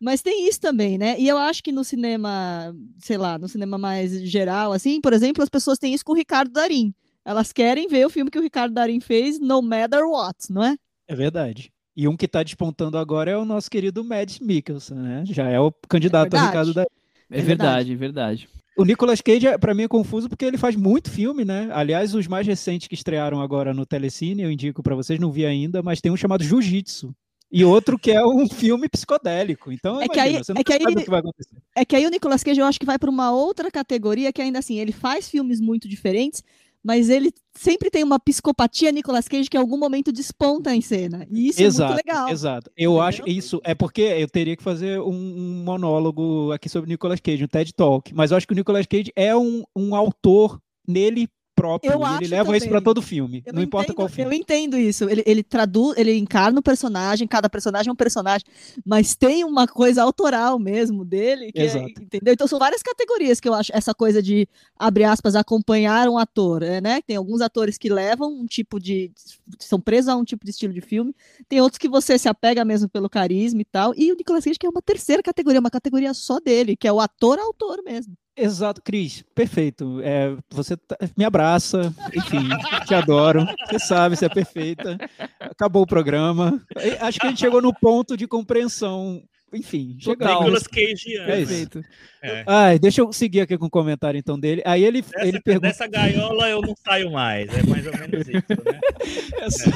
Speaker 4: Mas tem isso também, né? E eu acho que no cinema, sei lá, no cinema mais geral, assim, por exemplo, as pessoas têm isso com o Ricardo Darim. Elas querem ver o filme que o Ricardo Darim fez, no matter what, não é?
Speaker 5: É verdade. E um que está despontando agora é o nosso querido Mads Mikkelsen, né? Já é o candidato a
Speaker 4: verdade.
Speaker 5: Ricardo da...
Speaker 2: É
Speaker 4: É
Speaker 2: verdade, é verdade.
Speaker 5: O Nicolas Cage, é- pra mim, é confuso porque ele faz muito filme, né? Aliás, os mais recentes que estrearam agora no Telecine, eu indico pra vocês, não vi ainda, mas tem um chamado Jiu-Jitsu. E outro que é um filme psicodélico. Então,
Speaker 4: É que
Speaker 5: imagina,
Speaker 4: aí-
Speaker 5: você
Speaker 4: é
Speaker 5: nunca
Speaker 4: que aí
Speaker 5: sabe o que vai acontecer.
Speaker 4: É que aí o Nicolas Cage eu acho que vai para uma outra categoria que ainda assim, ele faz filmes muito diferentes, mas ele sempre tem uma psicopatia Nicolas Cage que em algum momento desponta em cena. E isso
Speaker 5: exato,
Speaker 4: é muito legal.
Speaker 5: exato. Eu
Speaker 4: Entendeu?
Speaker 5: acho isso é porque eu teria que fazer um, monólogo aqui sobre Nicolas Cage, um TED Talk, mas eu acho que o Nicolas Cage é um, um autor nele próprio,
Speaker 4: Eu acho
Speaker 5: ele leva isso
Speaker 4: também.
Speaker 5: para todo filme,
Speaker 4: Eu
Speaker 5: não importa
Speaker 4: entendo-
Speaker 5: qual filme.
Speaker 4: Eu entendo isso. Ele, ele traduz, ele encarna o personagem, cada personagem é um personagem, mas tem uma coisa autoral mesmo dele, que é- entendeu? Então são várias categorias que eu acho essa coisa de abre aspas acompanhar um ator, é, né? Tem alguns atores que levam um tipo de são presos a um tipo de estilo de filme, tem outros que você se apega mesmo pelo carisma e tal, e o Nicolas Cage que é uma terceira categoria, uma categoria só dele, que é o ator autor mesmo.
Speaker 5: Exato, Cris, perfeito. É, você tá- me abraça, enfim, te adoro. Você sabe, você é perfeita. Acabou o programa. Acho que a gente chegou no ponto de compreensão. Enfim, chegamos.
Speaker 3: Nicolas Cage.
Speaker 5: É.
Speaker 2: Perfeito.
Speaker 3: É.
Speaker 5: Ai, deixa eu seguir aqui com o comentário então dele. Aí ele,
Speaker 3: Dessa,
Speaker 5: ele pergunta
Speaker 3: dessa gaiola eu não saio mais. É mais ou menos isso, né? [LAUGHS]
Speaker 5: essa,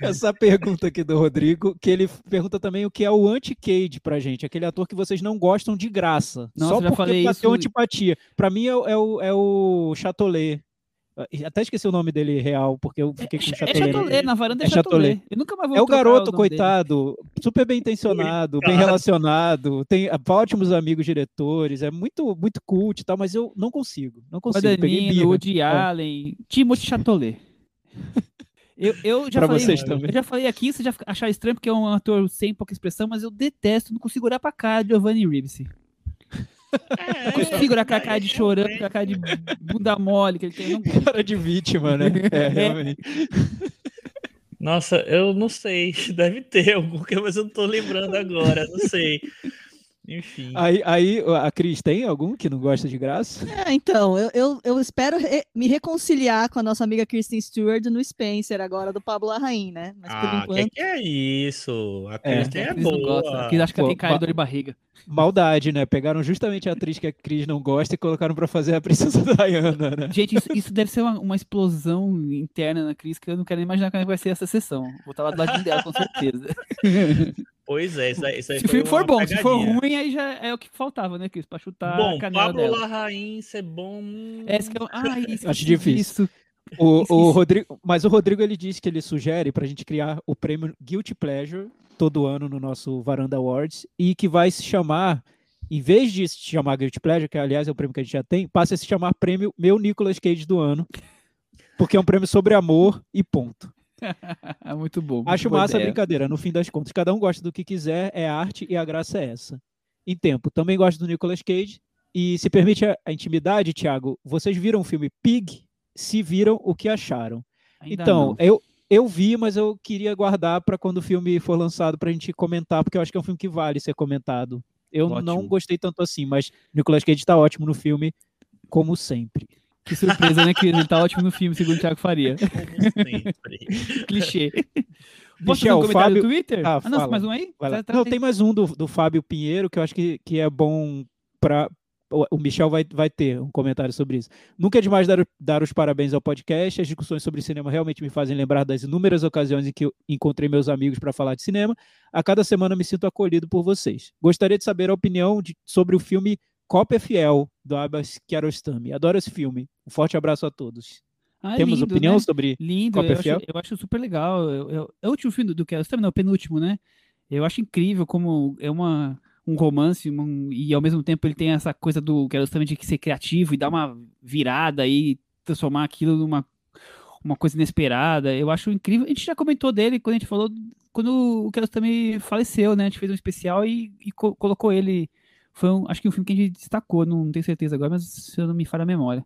Speaker 5: essa pergunta aqui do Rodrigo, que ele pergunta também o que é o anti-Cage pra gente, aquele ator que vocês não gostam de graça.
Speaker 2: Nossa,
Speaker 5: só
Speaker 2: já
Speaker 5: porque
Speaker 2: falei
Speaker 5: bateu
Speaker 2: isso.
Speaker 5: antipatia. Pra mim é, o- é o, é o Chatolet. Até esqueci o nome dele real, porque eu fiquei com o
Speaker 2: É
Speaker 5: Chatolet.
Speaker 2: Chatolet, na varanda é,
Speaker 5: É Chatolet.
Speaker 2: Chatolet. Eu nunca mais vou
Speaker 5: É o garoto,
Speaker 2: dele.
Speaker 5: coitado, super bem intencionado, bem relacionado, tem ah, ótimos amigos diretores, é muito, muito cult e tal, mas eu não consigo, não consigo. Birra.
Speaker 2: Woody
Speaker 5: É.
Speaker 2: Allen, Timothy Chatolet. [LAUGHS] Eu, eu já
Speaker 5: Pra
Speaker 2: falei,
Speaker 5: vocês também.
Speaker 2: eu já falei aqui, você já acharam estranho porque é um ator sem pouca expressão, mas eu detesto, não consigo olhar pra cara de Giovanni Ribisi.
Speaker 3: É,
Speaker 2: Não consigo olhar com a cara de chorando, com a cara de bunda mole que ele tem. Não... [LAUGHS]
Speaker 5: Cara de vítima, né? É, [LAUGHS] realmente.
Speaker 3: Nossa, eu não sei. [LAUGHS] Deve ter algum, mas eu não tô lembrando agora. Não sei. Enfim.
Speaker 5: Aí, aí a Cris tem algum que não gosta de graça?
Speaker 4: É, então, eu, eu, eu espero re- me reconciliar com a nossa amiga Kristen Stewart no Spencer, agora do Pablo Larraín, né? Mas por
Speaker 3: Ah, que,
Speaker 4: enquanto.
Speaker 3: que é isso? A
Speaker 5: É.
Speaker 3: Kristen é,
Speaker 2: A Cris não gosta.
Speaker 3: boa.
Speaker 2: A Cris acha que ela
Speaker 5: Pô,
Speaker 2: tem
Speaker 5: ma-
Speaker 2: de dor de barriga.
Speaker 5: Maldade, né? Pegaram justamente a atriz que a Cris não gosta e colocaram pra fazer a Princesa [LAUGHS] Diana, né?
Speaker 2: Gente, isso, isso deve ser uma, uma explosão interna na Cris que eu não quero nem imaginar como é que vai ser essa sessão. Vou estar lá do ladinho dela, com certeza. [LAUGHS]
Speaker 3: Pois é, isso aí, isso aí
Speaker 2: Se o filme for bom, se for
Speaker 3: pegadinha.
Speaker 2: ruim, aí já é o que faltava, né, Cris? Pra chutar
Speaker 3: Bom,
Speaker 2: a canela
Speaker 3: Pablo
Speaker 2: dela.
Speaker 3: Larraín ser bom. hum,
Speaker 2: É, esse que eu... Ai, [LAUGHS] esqueci
Speaker 5: Acho difícil. O, o. Rodrigo, mas o Rodrigo ele disse que ele sugere pra gente criar o prêmio Guilty Pleasure todo ano no nosso Varanda Awards e que vai se chamar, em vez de se chamar Guilty Pleasure, que aliás é o prêmio que a gente já tem, passa a se chamar prêmio Meu Nicolas Cage do ano, porque é um prêmio sobre amor e ponto. [LAUGHS]
Speaker 2: muito bom.
Speaker 5: Acho
Speaker 2: muito boa
Speaker 5: massa a
Speaker 2: ideia.
Speaker 5: brincadeira. No fim das contas, cada um gosta do que quiser, é arte e a graça é essa. Em tempo, também gosto do Nicolas Cage. E se permite a, a intimidade, Thiago, vocês viram o filme Pig? Se viram, o que acharam?
Speaker 2: Ainda
Speaker 5: então,
Speaker 2: não.
Speaker 5: eu, eu vi, mas eu queria guardar para quando o filme for lançado para a gente comentar, porque eu acho que é um filme que vale ser comentado. Eu não
Speaker 2: Ótimo.
Speaker 5: gostei tanto assim, mas Nicolas Cage está ótimo no filme, como sempre.
Speaker 2: Que surpresa, né, Cris? Ele tá ótimo no filme, segundo o Thiago Faria. [LAUGHS]
Speaker 3: Como sempre.
Speaker 2: Clichê. Posso
Speaker 5: Michel,
Speaker 2: fazer um comentário
Speaker 5: Fábio-
Speaker 2: no Twitter?
Speaker 5: Ah,
Speaker 2: Ah, não,
Speaker 5: fala.
Speaker 2: mais um aí? Tá- tá-
Speaker 5: Não, tem mais um do, do Fábio Pinheiro que eu acho que, que é bom para. O Michel vai, vai ter um comentário sobre isso. Nunca é demais dar, dar os parabéns ao podcast. As discussões sobre cinema realmente me fazem lembrar das inúmeras ocasiões em que eu encontrei meus amigos para falar de cinema. A cada semana me sinto acolhido por vocês. Gostaria de saber a opinião de- sobre o filme Cópia Fiel, do Abbas Kiarostami. Adoro esse filme. Um forte abraço a todos.
Speaker 2: Ah,
Speaker 5: Temos
Speaker 2: lindo,
Speaker 5: opinião
Speaker 2: né?
Speaker 5: sobre.
Speaker 2: Lindo,
Speaker 5: Cópia
Speaker 2: eu acho,
Speaker 5: Fiel?
Speaker 2: eu acho super legal. Eu, eu- é o último filme do, do Kiarostami, não, é o penúltimo, né? Eu acho incrível como é uma, um romance um- e ao mesmo tempo ele tem essa coisa do Kiarostami de ser criativo e dar uma virada e transformar aquilo numa uma coisa inesperada. Eu acho incrível. A gente já comentou dele quando a gente falou quando o Kiarostami faleceu, né? A gente fez um especial e, e co- colocou ele. Foi um, acho que um filme que a gente destacou, não tenho certeza agora, mas se eu não me falha a memória.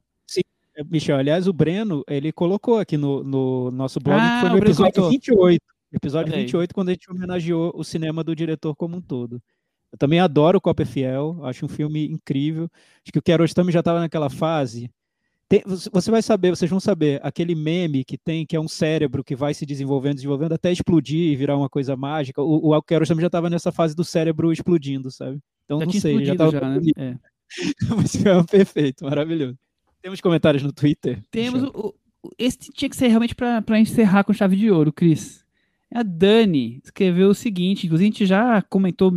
Speaker 5: Michel, aliás, o Breno, ele colocou aqui no, no nosso blog,
Speaker 2: Ah,
Speaker 5: que foi
Speaker 2: o
Speaker 5: no episódio
Speaker 2: comentou.
Speaker 5: 28. Episódio
Speaker 2: Olha aí.
Speaker 5: 28, quando a gente homenageou o cinema do diretor como um todo. Eu também adoro Cópia Fiel, acho um filme incrível. Acho que o Kiarostami já estava naquela fase. Tem- você você vai saber, vocês vão saber, aquele meme que tem, que é um cérebro que vai se desenvolvendo, desenvolvendo, até explodir e virar uma coisa mágica. O, o Kiarostami já estava nessa fase do cérebro explodindo, sabe? Então
Speaker 2: Já
Speaker 5: não sei, já estava
Speaker 2: já, né? É. [LAUGHS]
Speaker 5: Mas é perfeito, maravilhoso. Temos comentários no Twitter?
Speaker 2: Temos o, o- esse tinha que ser realmente pra encerrar com chave de ouro, Cris. A Dani escreveu o seguinte, inclusive a gente já comentou,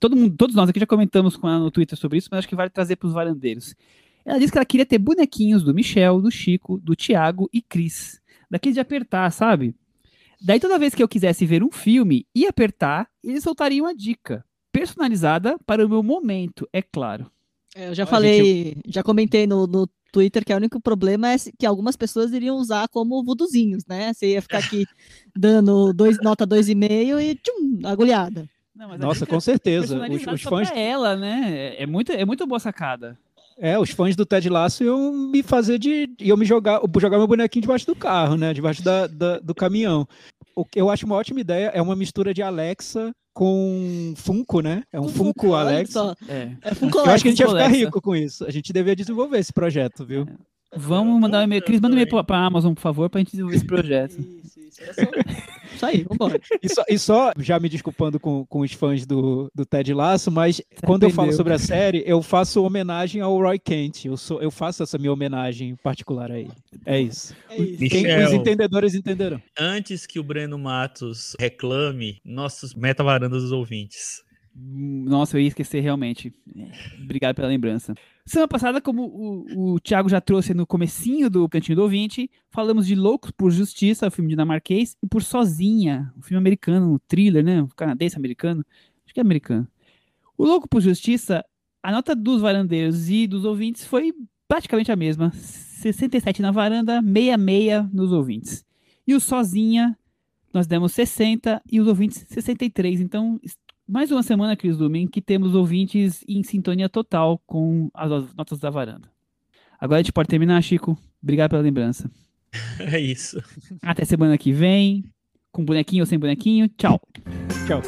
Speaker 2: todo mundo, todos nós aqui já comentamos com ela no Twitter sobre isso, mas acho que vale trazer para os varandeiros. Ela disse que ela queria ter bonequinhos do Michel, do Chico, do Thiago e Cris. Daqueles de apertar, sabe? Daí toda vez que eu quisesse ver um filme e apertar, eles soltariam uma dica. Personalizada para o meu momento, é claro.
Speaker 4: É, Eu já
Speaker 5: A
Speaker 4: falei, já comentei no, no Twitter que o único problema é que algumas pessoas iriam usar como vuduzinhos, né? Você ia ficar aqui [LAUGHS] dando dois, nota 2,5 e tchum, agulhada.
Speaker 2: Não,
Speaker 5: Nossa, com certeza. Os, os fãs,
Speaker 2: ela, né? É muito, é muito boa sacada.
Speaker 5: é, os fãs do Ted Lasso iam me fazer de. iam me jogar, jogar meu bonequinho debaixo do carro, né? Debaixo da, da- do caminhão. O que eu acho uma ótima ideia é uma mistura de Alexa com Funko, né? É um
Speaker 4: Com
Speaker 5: Funko Alexa.
Speaker 4: só,
Speaker 2: É.
Speaker 4: É [LAUGHS] Funko
Speaker 5: Eu acho que a gente ia
Speaker 2: Funko
Speaker 5: ficar rico com isso. A gente devia desenvolver esse projeto, viu?
Speaker 2: Vamos mandar um e-mail. Cris, manda um e-mail pra, pra Amazon, por favor, pra gente desenvolver esse [LAUGHS] projeto.
Speaker 4: Isso, isso, é só- Isso aí, vambora.
Speaker 5: E só, e só, já me desculpando com, com os fãs do, do Ted Lasso, mas quando eu falo sobre a série, eu faço homenagem ao Roy Kent. Eu, sou, eu faço essa minha homenagem particular aí. É isso.
Speaker 4: É isso.
Speaker 3: Michel.
Speaker 5: Os entendedores entenderão.
Speaker 3: Antes que o Breno Matos reclame, nossos meta-varandas dos ouvintes.
Speaker 2: Hum, Nossa, eu ia esquecer realmente. Obrigado pela lembrança. Semana passada, como o, o Thiago já trouxe no comecinho do Cantinho do Ouvinte, falamos de Loucos por Justiça, o filme dinamarquês, e por Sozinha, o filme americano, um thriller, né? Um canadense americano. Acho que é americano. O Louco por Justiça, a nota dos varandeiros e dos ouvintes foi praticamente a mesma. 67 na varanda, 66 nos ouvintes. E o Sozinha, nós demos 60 e os ouvintes 63. Então, mais uma semana, Cris Lumen, que temos ouvintes em sintonia total com as notas da varanda. Agora a gente pode terminar, Chico. Obrigado pela lembrança. [LAUGHS]
Speaker 3: É isso.
Speaker 2: Até semana que vem, com bonequinho ou sem bonequinho. Tchau.
Speaker 3: Tchau.